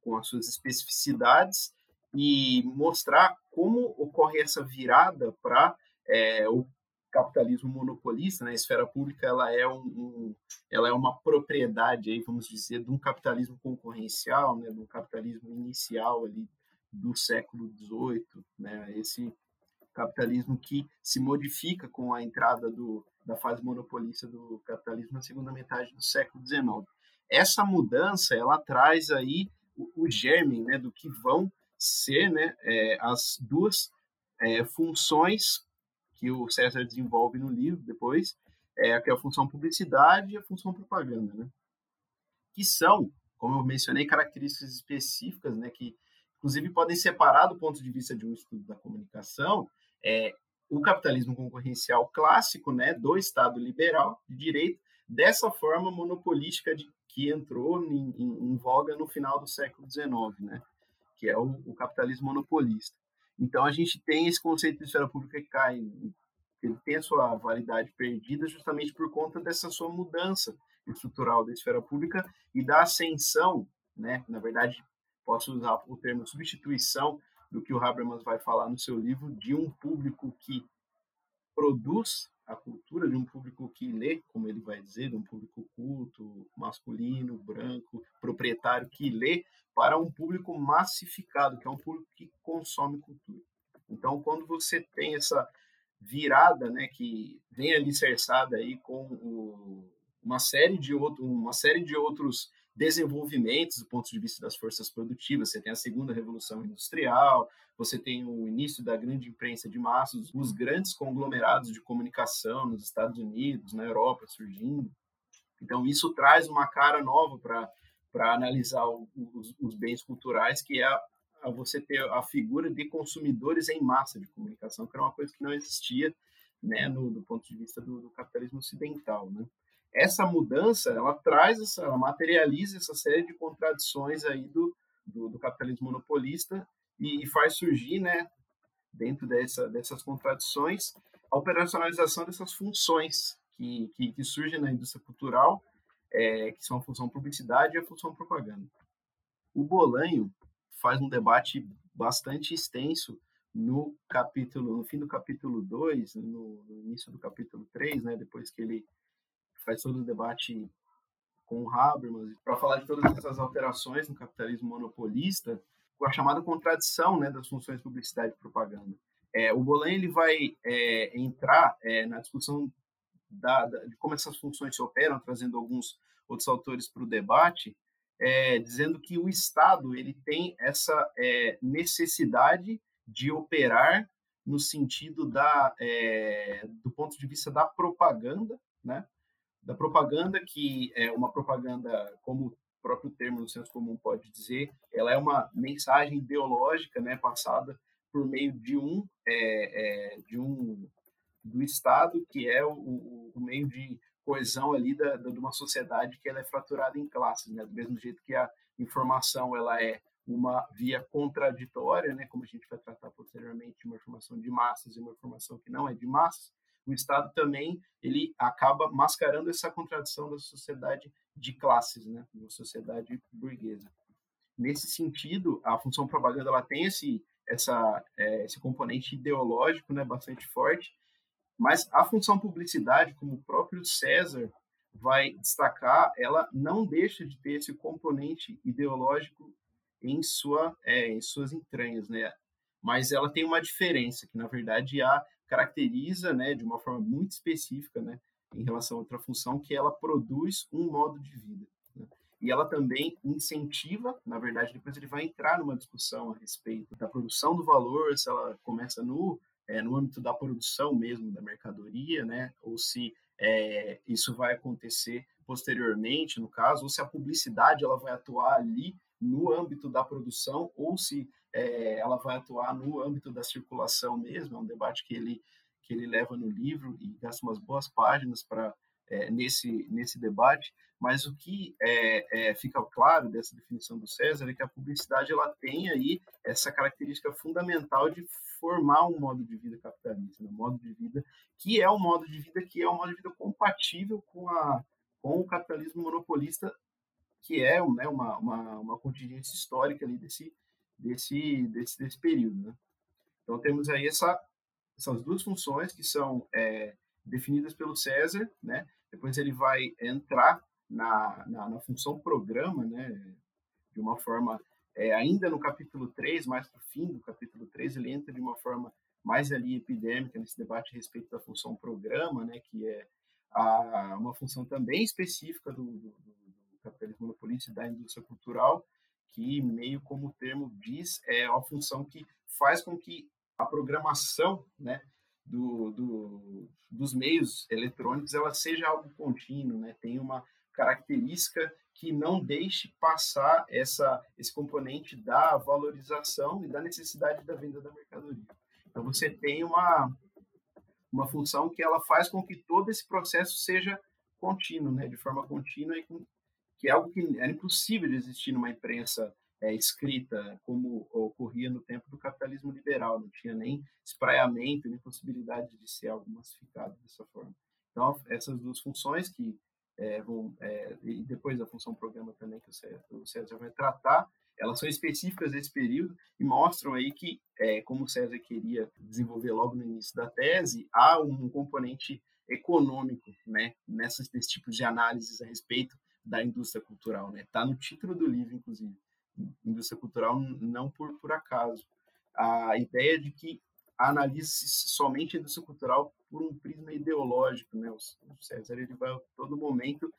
D: com as suas especificidades e mostrar como ocorre essa virada para é, o capitalismo monopolista, né? A esfera pública ela é um, um, ela é uma propriedade aí, vamos dizer, de um capitalismo concorrencial, né? De um capitalismo inicial ali do século XVIII, né? Esse capitalismo que se modifica com a entrada do, da fase monopolista do capitalismo na segunda metade do século XIX. Essa mudança ela traz aí o, o né? Do que vão ser, né? É, as duas é, funções que o César desenvolve no livro depois, é, que é a função publicidade e a função propaganda, né? Que são, como eu mencionei, características específicas, né? Que, inclusive, podem separar do ponto de vista de um estudo da comunicação, é, o capitalismo concorrencial clássico, né? Do Estado liberal de direito, dessa forma monopolística de, que entrou em, em, em voga no final do século XIX, né? Que é o, o capitalismo monopolista. Então a gente tem esse conceito de esfera pública que cai, ele tem a sua validade perdida justamente por conta dessa sua mudança estrutural da esfera pública e da ascensão, né? Na verdade, posso usar o termo substituição do que o Habermas vai falar no seu livro de um público que produz a cultura de um público que lê, como ele vai dizer, de um público culto, masculino, branco, proprietário que lê, para um público massificado, que é um público que consome cultura. Então, quando você tem essa virada, né, que vem alicerçada aí com o, uma série de outro, uma série de outros desenvolvimentos do ponto de vista das forças produtivas. Você tem a segunda revolução industrial, você tem o início da grande imprensa de massas, os grandes conglomerados de comunicação nos Estados Unidos, na Europa surgindo. Então isso traz uma cara nova para para analisar os, os, bens culturais, que é a, a, você ter a figura de consumidores em massa de comunicação, que era uma coisa que não existia né, no, do ponto de vista do, do capitalismo ocidental. Né? Essa mudança, ela traz, essa, ela materializa essa série de contradições aí do, do, do capitalismo monopolista e, e, faz surgir, né, dentro dessa, dessas contradições, a operacionalização dessas funções que, que, que surgem na indústria cultural é, que são a função publicidade e a função propaganda. O Bolanho faz um debate bastante extenso no capítulo, no fim do capítulo 2, no, no, início do capítulo 3, né, depois que ele faz todo o debate com o Habermas, para falar de todas essas alterações no capitalismo monopolista, com a chamada contradição né, das funções publicidade e propaganda. É, o Bolanho ele vai é, entrar é, na discussão da, da, de como essas funções se operam, trazendo alguns outros autores para o debate, é, dizendo que o Estado ele tem essa é, necessidade de operar no sentido da, é, do ponto de vista da propaganda, né? da propaganda que é uma propaganda, como o próprio termo no senso comum pode dizer, ela é uma mensagem ideológica, né, passada por meio de um é, é, de um do Estado, que é o, o, meio de coesão ali da, da, de uma sociedade que ela é fraturada em classes, né? Do mesmo jeito que a informação ela é uma via contraditória, né? Como a gente vai tratar posteriormente, uma informação de massas e uma informação que não é de massas, o Estado também ele acaba mascarando essa contradição da sociedade de classes, né? Uma sociedade burguesa. Nesse sentido, a função propaganda ela tem esse essa, é, esse componente ideológico né, bastante forte, mas a função publicidade, como o próprio César vai destacar, ela não deixa de ter esse componente ideológico em, sua, é, em suas entranhas, né? Mas ela tem uma diferença que, na verdade, a caracteriza, né, de uma forma muito específica, né, em relação a outra função, que ela produz um modo de vida. Né? E ela também incentiva, na verdade, depois ele vai entrar numa discussão a respeito da produção do valor, se ela começa no, é, no âmbito da produção mesmo da mercadoria, né? ou se é, isso vai acontecer posteriormente, no caso, ou se a publicidade ela vai atuar ali no âmbito da produção, ou se é, ela vai atuar no âmbito da circulação mesmo, é um debate que ele, que ele leva no livro e gasta umas boas páginas para é, nesse, nesse debate, mas o que é, é, fica claro dessa definição do César é que a publicidade ela tem aí essa característica fundamental de formar um modo de vida capitalista, um modo de vida que é um modo de vida que é um modo de vida compatível com, a, com o capitalismo monopolista, que é né, uma, uma, uma contingência histórica ali desse, desse, desse, desse período. Né? Então temos aí essa, essas duas funções que são é, definidas pelo César, né? depois ele vai entrar na, na, na função programa, né? de uma forma, é, ainda no capítulo 3, mais para o fim do capítulo 3, ele entra de uma forma mais ali epidêmica nesse debate a respeito da função programa, né? que é a, uma função também específica do, do, do capitalismo monopolista da indústria cultural, que meio como o termo diz, é uma função que faz com que a programação, né, do, do, dos meios eletrônicos ela seja algo contínuo, né? Tem uma característica que não deixe passar essa, esse componente da valorização e da necessidade da venda da mercadoria. Então você tem uma, uma função que ela faz com que todo esse processo seja contínuo, né? De forma contínua e com, que é algo que era impossível de existir numa imprensa é, escrita, como ocorria no tempo do capitalismo liberal, não tinha nem espraiamento, nem possibilidade de ser algo massificado dessa forma. Então, essas duas funções que é, vão, é, e depois a função programa também que o César, vai tratar, elas são específicas desse período e mostram aí que, é, como o César queria desenvolver logo no início da tese, há um componente econômico né, nessas, nesse tipo de análises a respeito da indústria cultural. Está né? Tá no título do livro, inclusive indústria cultural não por, por acaso. A ideia de que analise somente a indústria cultural por um prisma ideológico, né? O César ele vai a todo momento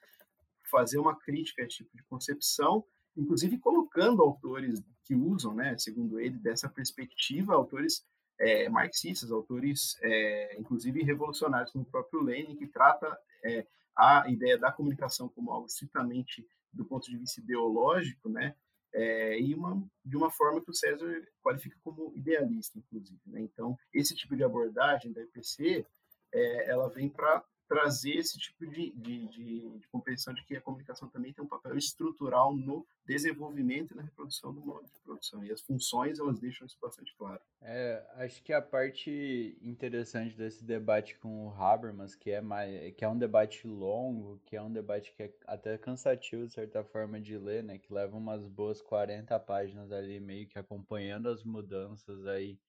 D: fazer uma crítica a esse tipo de concepção, inclusive colocando autores que usam, né, segundo ele, dessa perspectiva, autores é, marxistas, autores, é, inclusive revolucionários, como o próprio Lenin, que trata é, a ideia da comunicação como algo estritamente do ponto de vista ideológico, né, é, e uma, de uma forma que o César qualifica como idealista, inclusive. Né? Então, esse tipo de abordagem da IPC, é, ela vem para trazer esse tipo de, de, de, de, compreensão de que a comunicação também tem um papel estrutural no desenvolvimento e na reprodução do modo de produção. E as funções, elas deixam isso bastante claro.
A: É, acho que a parte interessante desse debate com o Habermas, que é, mais, que é um debate longo, que é um debate que é até cansativo, de certa forma, de ler, né? Que leva umas boas 40 páginas ali, meio que acompanhando as mudanças aí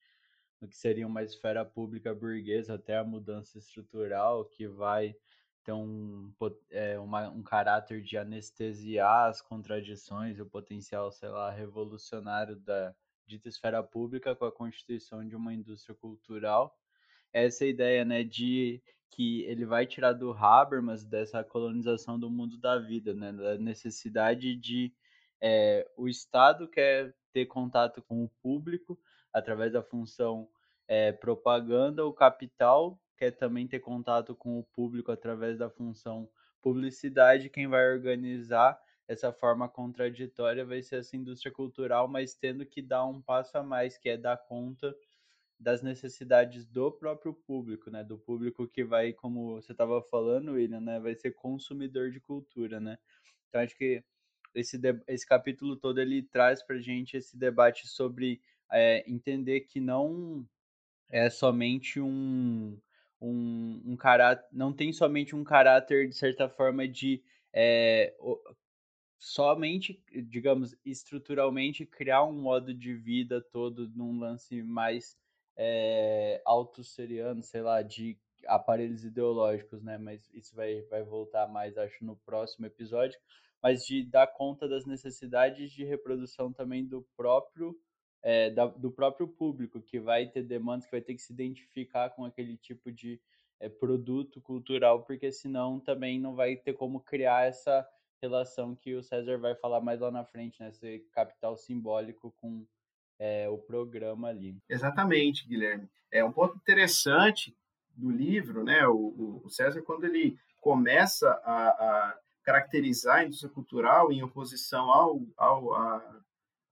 A: no que seria uma esfera pública burguesa até a mudança estrutural que vai ter um, é, uma, um caráter de anestesiar as contradições o potencial, sei lá, revolucionário da dita esfera pública com a constituição de uma indústria cultural. Essa ideia, né, de que ele vai tirar do Habermas dessa colonização do mundo da vida, né, da necessidade de é, o Estado quer ter contato com o público, através da função é, propaganda, o capital quer também ter contato com o público através da função publicidade, quem vai organizar essa forma contraditória vai ser essa indústria cultural, mas tendo que dar um passo a mais, que é dar conta das necessidades do próprio público, né? Do público que vai, como você estava falando, William, né? Vai ser consumidor de cultura, né? Então acho que esse, esse capítulo todo ele traz para gente esse debate sobre é, entender que não é somente um, um, um caráter, não tem somente um caráter, de certa forma, de é, somente, digamos, estruturalmente criar um modo de vida todo num lance mais é, autosseriano, sei lá, de aparelhos ideológicos, né? Mas isso vai, vai voltar mais, acho, no próximo episódio. Mas de dar conta das necessidades de reprodução também do próprio é, da, do próprio público, que vai ter demandas, que vai ter que se identificar com aquele tipo de é, produto cultural, porque senão também não vai ter como criar essa relação que o César vai falar mais lá na frente, né? Esse capital simbólico com é, o programa ali.
D: Exatamente, Guilherme. É um ponto interessante do livro, né? O, o César, quando ele começa a, a, caracterizar a indústria cultural em oposição ao, ao a,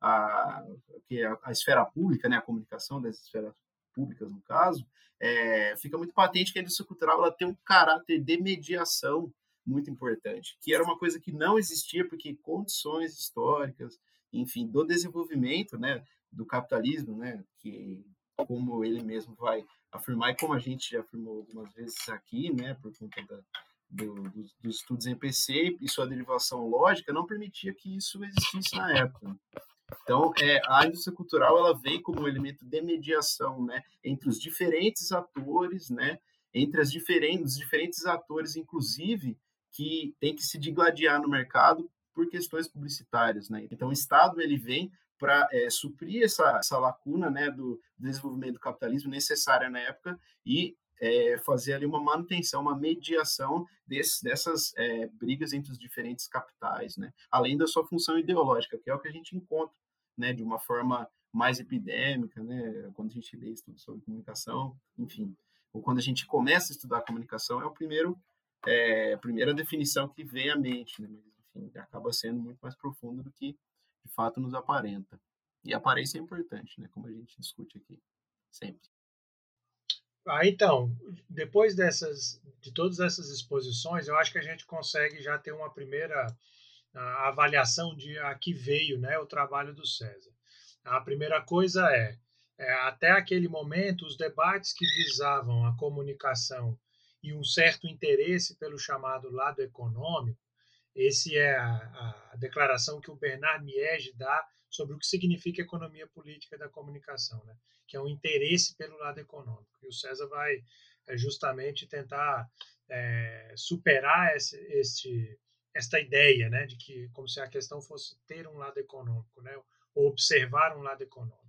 D: a, que é a esfera pública, né? A comunicação das esferas públicas, no caso, é, fica muito patente que a indústria cultural ela tem um caráter de mediação muito importante, que era uma coisa que não existia porque condições históricas, enfim, do desenvolvimento, né, do capitalismo, né, que como ele mesmo vai afirmar e como a gente já afirmou algumas vezes aqui, né, por conta da, do, dos estudos em PC e sua derivação lógica, não permitia que isso existisse na época. Então, é, a indústria cultural ela vem como um elemento de mediação, né, entre os diferentes atores, né, entre as diferentes, os diferentes atores, inclusive, que tem que se digladiar no mercado por questões publicitárias, né. Então, o Estado ele vem para é, suprir essa, essa lacuna, né, do desenvolvimento do capitalismo necessária na época e é, fazer ali uma manutenção, uma mediação desse, dessas é, brigas entre os diferentes capitais, né? além da sua função ideológica, que é o que a gente encontra né, de uma forma mais epidêmica, né, quando a gente lê estudos sobre comunicação, enfim, ou quando a gente começa a estudar comunicação, é o primeiro, é, a primeira definição que vem à mente, né, mas enfim, acaba sendo muito mais profundo do que de fato nos aparenta. E a aparência é importante, né, como a gente discute aqui, sempre.
C: Ah, então, depois dessas, de todas essas exposições, eu acho que a gente consegue já ter uma primeira a avaliação de a que veio né, o trabalho do César. A primeira coisa é, é, até aquele momento, os debates que visavam a comunicação e um certo interesse pelo chamado lado econômico, esse é a, a declaração que o Bernard Miege dá sobre o que significa economia política da comunicação, né? que é um interesse pelo lado econômico. E o César vai é, justamente tentar é, superar esse, esse, esta ideia, né, de que como se a questão fosse ter um lado econômico, né, ou observar um lado econômico.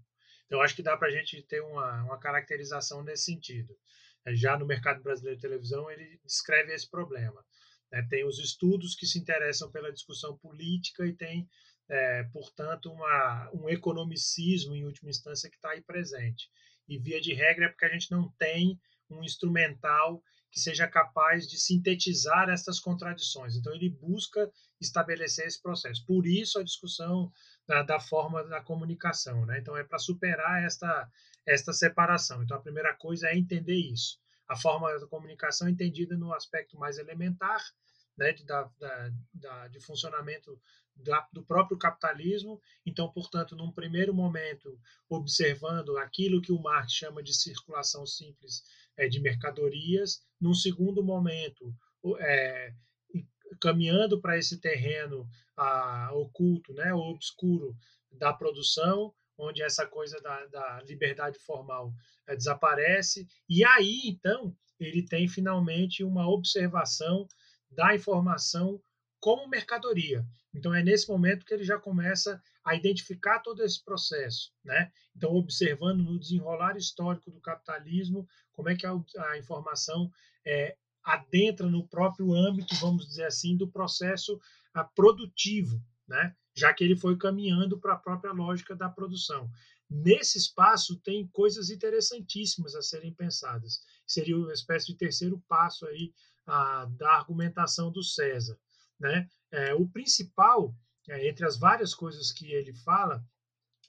C: Então acho que dá para a gente ter uma, uma caracterização nesse sentido. É, já no mercado brasileiro de televisão ele descreve esse problema. Né? Tem os estudos que se interessam pela discussão política e tem, é, portanto, uma, um economicismo em última instância que está aí presente. E via de regra é porque a gente não tem um instrumental que seja capaz de sintetizar essas contradições. Então, ele busca estabelecer esse processo. Por isso, a discussão da, da forma da comunicação. Né? Então, é para superar esta, esta separação. Então, a primeira coisa é entender isso. A forma da comunicação é entendida no aspecto mais elementar, né, de, da, da, de funcionamento do próprio capitalismo. Então, portanto, num primeiro momento, observando aquilo que o Marx chama de circulação simples é, de mercadorias, num segundo momento, é, caminhando para esse terreno a, oculto, né, ou obscuro da produção, onde essa coisa da, da liberdade formal é, desaparece, e aí então ele tem finalmente uma observação da informação como mercadoria. Então é nesse momento que ele já começa a identificar todo esse processo, né? Então observando no desenrolar histórico do capitalismo como é que a, a informação é, adentra no próprio âmbito, vamos dizer assim, do processo a, produtivo, né? Já que ele foi caminhando para a própria lógica da produção. Nesse espaço tem coisas interessantíssimas a serem pensadas. Seria uma espécie de terceiro passo aí a, da argumentação do César. Né? É, o principal, é, entre as várias coisas que ele fala,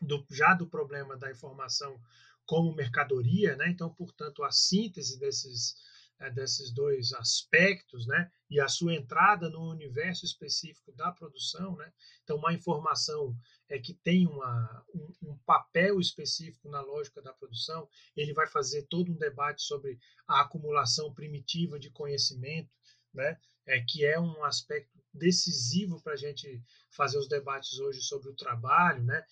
C: do, já do problema da informação como mercadoria, né? então, portanto, a síntese desses, é, desses dois aspectos né? e a sua entrada no universo específico da produção. Né? Então, uma informação é que tem uma, um, um, papel específico na lógica da produção, ele vai fazer todo um debate sobre a acumulação primitiva de conhecimento, né? é, que é um aspecto decisivo para a gente fazer os debates hoje sobre o trabalho, né?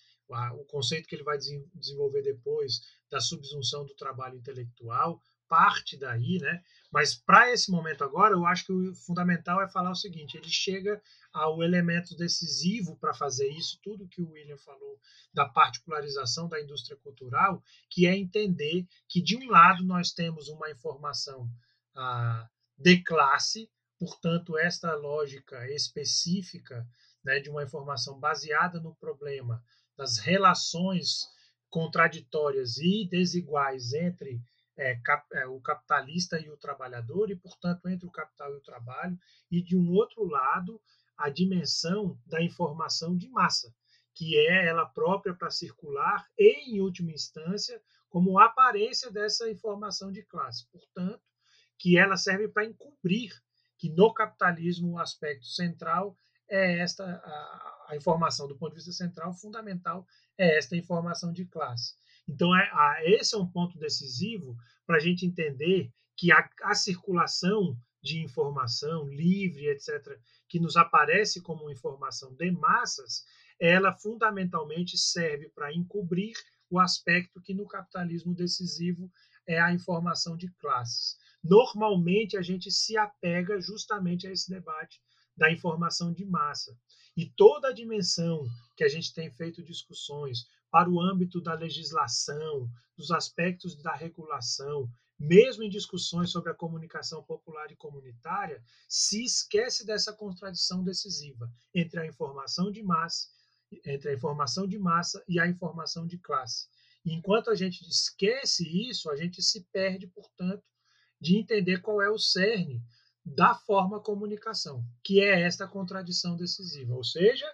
C: o conceito que ele vai desenvolver depois da subsunção do trabalho intelectual, parte daí, né? Mas para esse momento agora, eu acho que o fundamental é falar o seguinte: ele chega ao elemento decisivo para fazer isso, tudo que o William falou da particularização da indústria cultural, que é entender que, de um lado, nós temos uma informação a, de classe, portanto, esta lógica específica né, de uma informação baseada no problema das relações contraditórias e desiguais entre é, cap, é, o capitalista e o trabalhador, e, portanto, entre o capital e o trabalho, e, de um outro lado, a dimensão da informação de massa, que é ela própria para circular e, em última instância, como aparência dessa informação de classe. Portanto, que ela serve para encobrir que no capitalismo o aspecto central é esta a, a, informação do ponto de vista central fundamental é esta informação de classe. Então é, a, esse é um ponto decisivo para a gente entender que a, a circulação de informação livre, etc., que nos aparece como informação de massas, ela fundamentalmente serve para encobrir o aspecto que no capitalismo decisivo é a informação de classes normalmente a gente se apega justamente a esse debate da informação de massa. E toda a dimensão que a gente tem feito discussões para o âmbito da legislação, dos aspectos da regulação, mesmo em discussões sobre a comunicação popular e comunitária, se esquece dessa contradição decisiva entre a informação de massa, entre a informação de massa e a informação de classe. E enquanto a gente esquece isso, a gente se perde, portanto, de entender qual é o cerne da forma comunicação, que é esta contradição decisiva. Ou seja,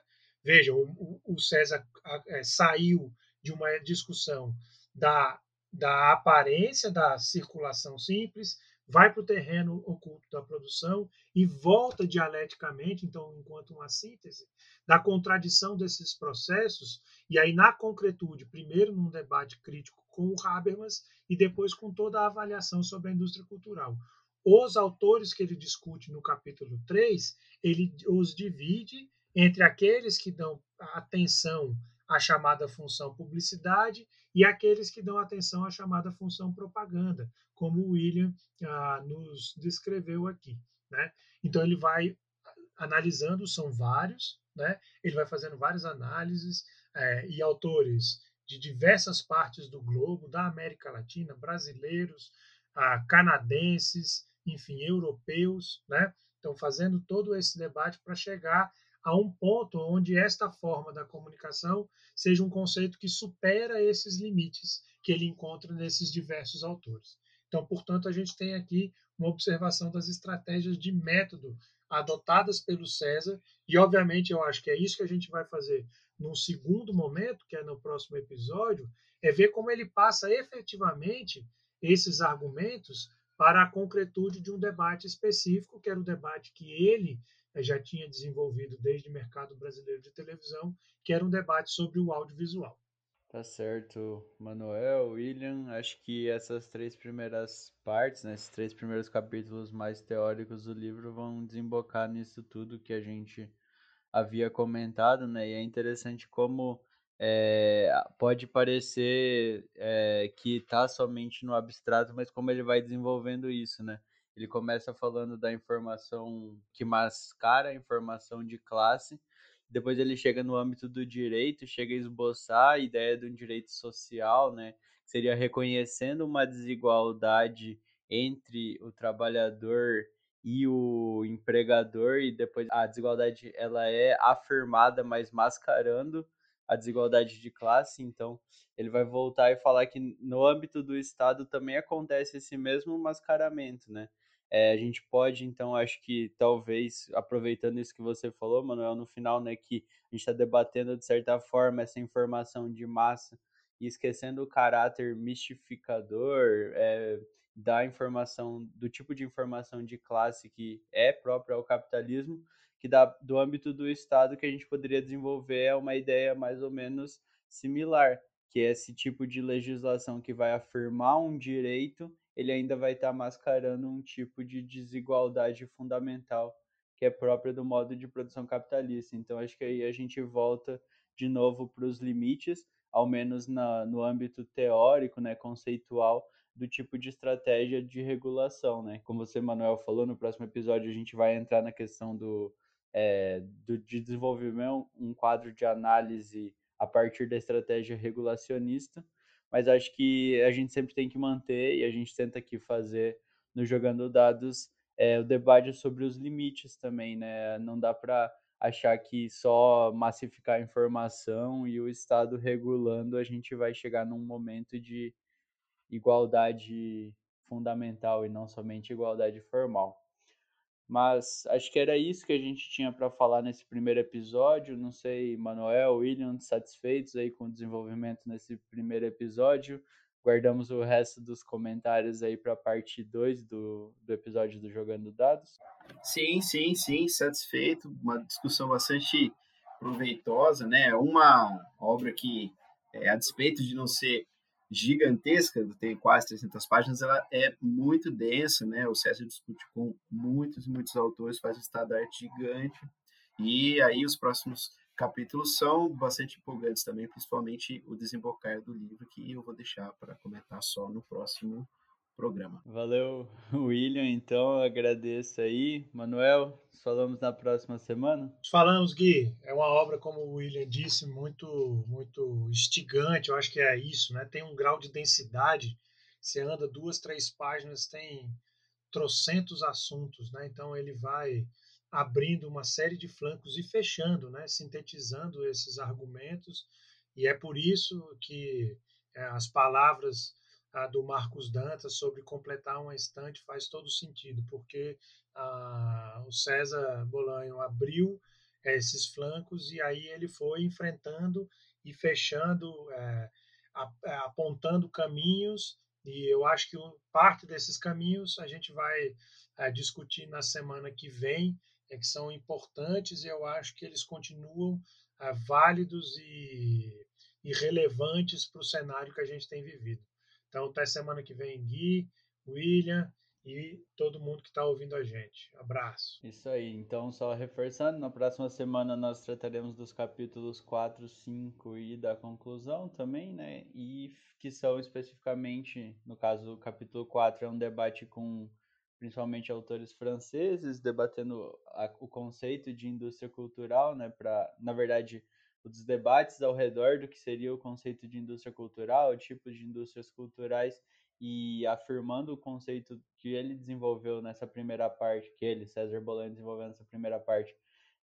C: veja, o, o César é, saiu de uma discussão da, da aparência da circulação simples, vai para o terreno oculto da produção e volta dialeticamente, então, enquanto uma síntese, da contradição desses processos, e aí na concretude, primeiro num debate crítico com o Habermas e depois com toda a avaliação sobre a indústria cultural. Os autores que ele discute no capítulo 3, ele os divide entre aqueles que dão atenção à chamada função publicidade e aqueles que dão atenção à chamada função propaganda, como o William ah, nos descreveu aqui. Né? Então, ele vai analisando, são vários, né? ele vai fazendo várias análises é, e autores de diversas partes do globo, da América Latina, brasileiros, ah, canadenses, enfim, europeus, né? Estão fazendo todo esse debate para chegar a um ponto onde esta forma da comunicação seja um conceito que supera esses limites que ele encontra nesses diversos autores. Então, portanto, a gente tem aqui uma observação das estratégias de método adotadas pelo César, e obviamente eu acho que é isso que a gente vai fazer num segundo momento, que é no próximo episódio, é ver como ele passa efetivamente esses argumentos para a concretude de um debate específico, que era o debate que ele eh, já tinha desenvolvido desde o mercado brasileiro de televisão, que era um debate sobre o audiovisual.
A: Tá certo, Manuel, William. Acho que essas três primeiras partes, né, esses três primeiros capítulos mais teóricos do livro vão desembocar nisso tudo que a gente havia comentado, né? E é interessante como é, pode parecer é, que está somente no abstrato, mas como ele vai desenvolvendo isso, né? Ele começa falando da informação que mascara a informação de classe, depois ele chega no âmbito do direito, chega a esboçar a ideia de um direito social, né? Seria reconhecendo uma desigualdade entre o trabalhador e o empregador e depois a desigualdade ela é afirmada, mas mascarando a desigualdade de classe, então ele vai voltar e falar que no âmbito do Estado também acontece esse mesmo mascaramento, né? É, a gente pode, então, acho que talvez, aproveitando isso que você falou, Manuel, no final, né, que a gente está debatendo de certa forma essa informação de massa e esquecendo o caráter mistificador, é, da informação, do tipo de informação de classe que é própria ao capitalismo, que dá do âmbito do Estado que a gente poderia desenvolver é uma ideia mais ou menos similar, que é esse tipo de legislação que vai afirmar um direito, ele ainda vai estar tá mascarando um tipo de desigualdade fundamental que é própria do modo de produção capitalista. Então acho que aí a gente volta de novo para os limites, ao menos na, no âmbito teórico, né, conceitual, do tipo de estratégia de regulação, né? Como você, Manuel, falou, no próximo episódio a gente vai entrar na questão do, é, do de desenvolvimento, um quadro de análise a partir da estratégia regulacionista, mas acho que a gente sempre tem que manter, e a gente tenta aqui fazer no Jogando Dados é, o debate sobre os limites também, né? Não dá para achar que só massificar a informação e o Estado regulando a gente vai chegar num momento de igualdade fundamental e não somente igualdade formal. Mas acho que era isso que a gente tinha para falar nesse primeiro episódio. Não sei, Manuel, William, satisfeitos aí com o desenvolvimento nesse primeiro episódio. Guardamos o resto dos comentários aí para a parte 2 do, do episódio do Jogando Dados.
D: Sim, sim, sim, satisfeito. Uma discussão bastante proveitosa, né? Uma obra que, é, a despeito de não ser gigantesca, tem quase 300 páginas, ela é muito densa, né? O César discute com muitos, muitos autores, faz um estado da arte gigante. E aí os próximos capítulos são bastante empolgantes também, principalmente o desembocar do livro, que eu vou deixar para comentar só no próximo programa.
A: Valeu, William. Então, agradeço aí. Manuel, falamos na próxima semana?
C: Falamos, Gui. É uma obra, como o William disse, muito, muito instigante. Eu acho que é isso, né? Tem um grau de densidade. Você anda duas, três páginas, tem trocentos assuntos, né? Então, ele vai abrindo uma série de flancos e fechando, né? Sintetizando esses argumentos. E é por isso que é, as palavras a do Marcos Dantas sobre completar uma estante faz todo sentido, porque ah, o César Bolanho abriu é, esses flancos e aí ele foi enfrentando e fechando, é, apontando caminhos, e eu acho que parte desses caminhos a gente vai é, discutir na semana que vem, é, que são importantes e eu acho que eles continuam válidos e, e relevantes para o cenário que a gente tem vivido. Então, até semana que vem, Gui, William e todo mundo que está ouvindo a gente. Abraço.
A: Isso aí. Então, só reforçando, na próxima semana nós trataremos dos capítulos 4, 5 e da conclusão também, né? E que são especificamente, no caso, o capítulo 4 é um debate com principalmente autores franceses, debatendo a, o conceito de indústria cultural, né? Para, na verdade, os debates ao redor do que seria o conceito de indústria cultural, tipos de indústrias culturais e afirmando o conceito que ele desenvolveu nessa primeira parte, que ele, César Bolan, desenvolveu nessa primeira parte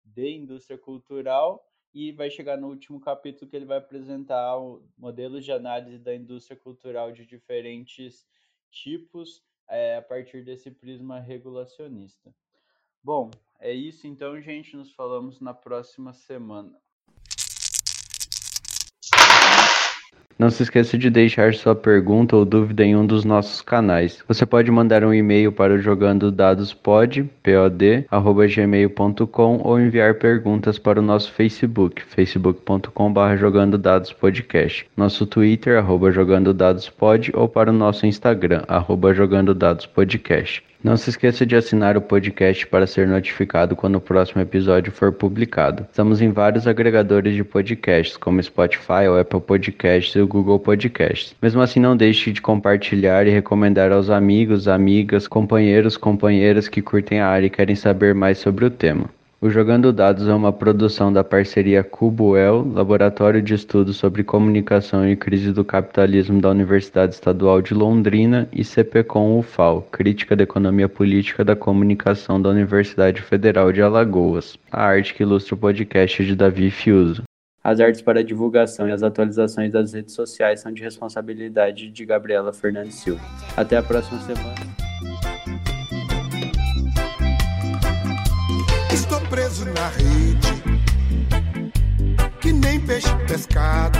A: de indústria cultural e vai chegar no último capítulo que ele vai apresentar modelos de análise da indústria cultural de diferentes tipos é, a partir desse prisma regulacionista. Bom, é isso então, gente. Nos falamos na próxima semana. Não se esqueça de deixar sua pergunta ou dúvida em um dos nossos canais. Você pode mandar um e-mail para o jogando dados pod, pod, gmail.com ou enviar perguntas para o nosso Facebook, facebook.com.br jogando dados podcast, nosso Twitter, arroba jogando dados pod ou para o nosso Instagram, arroba jogando dados podcast. Não se esqueça de assinar o podcast para ser notificado quando o próximo episódio for publicado. Estamos em vários agregadores de podcasts, como Spotify, o Apple Podcasts e o Google Podcasts. Mesmo assim, não deixe de compartilhar e recomendar aos amigos, amigas, companheiros, companheiras que curtem a área e querem saber mais sobre o tema. O Jogando Dados é uma produção da parceria Cubuel, Laboratório de Estudos sobre Comunicação e Crise do Capitalismo da Universidade Estadual de Londrina e CPCom UFAL, Crítica da Economia Política da Comunicação da Universidade Federal de Alagoas. A arte que ilustra o podcast de Davi Fiuso. As artes para a divulgação e as atualizações das redes sociais são de responsabilidade de Gabriela Fernandes Silva. Até a próxima semana.
E: preso na rede, que nem peixe pescado.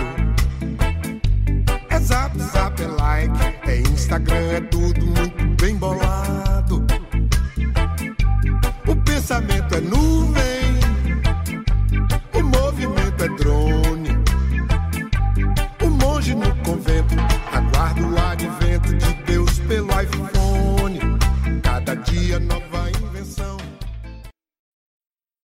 E: É zap, zap, é like, é Instagram, é tudo muito bem bolado. O pensamento é nuvem, o movimento é drone, o monge no convento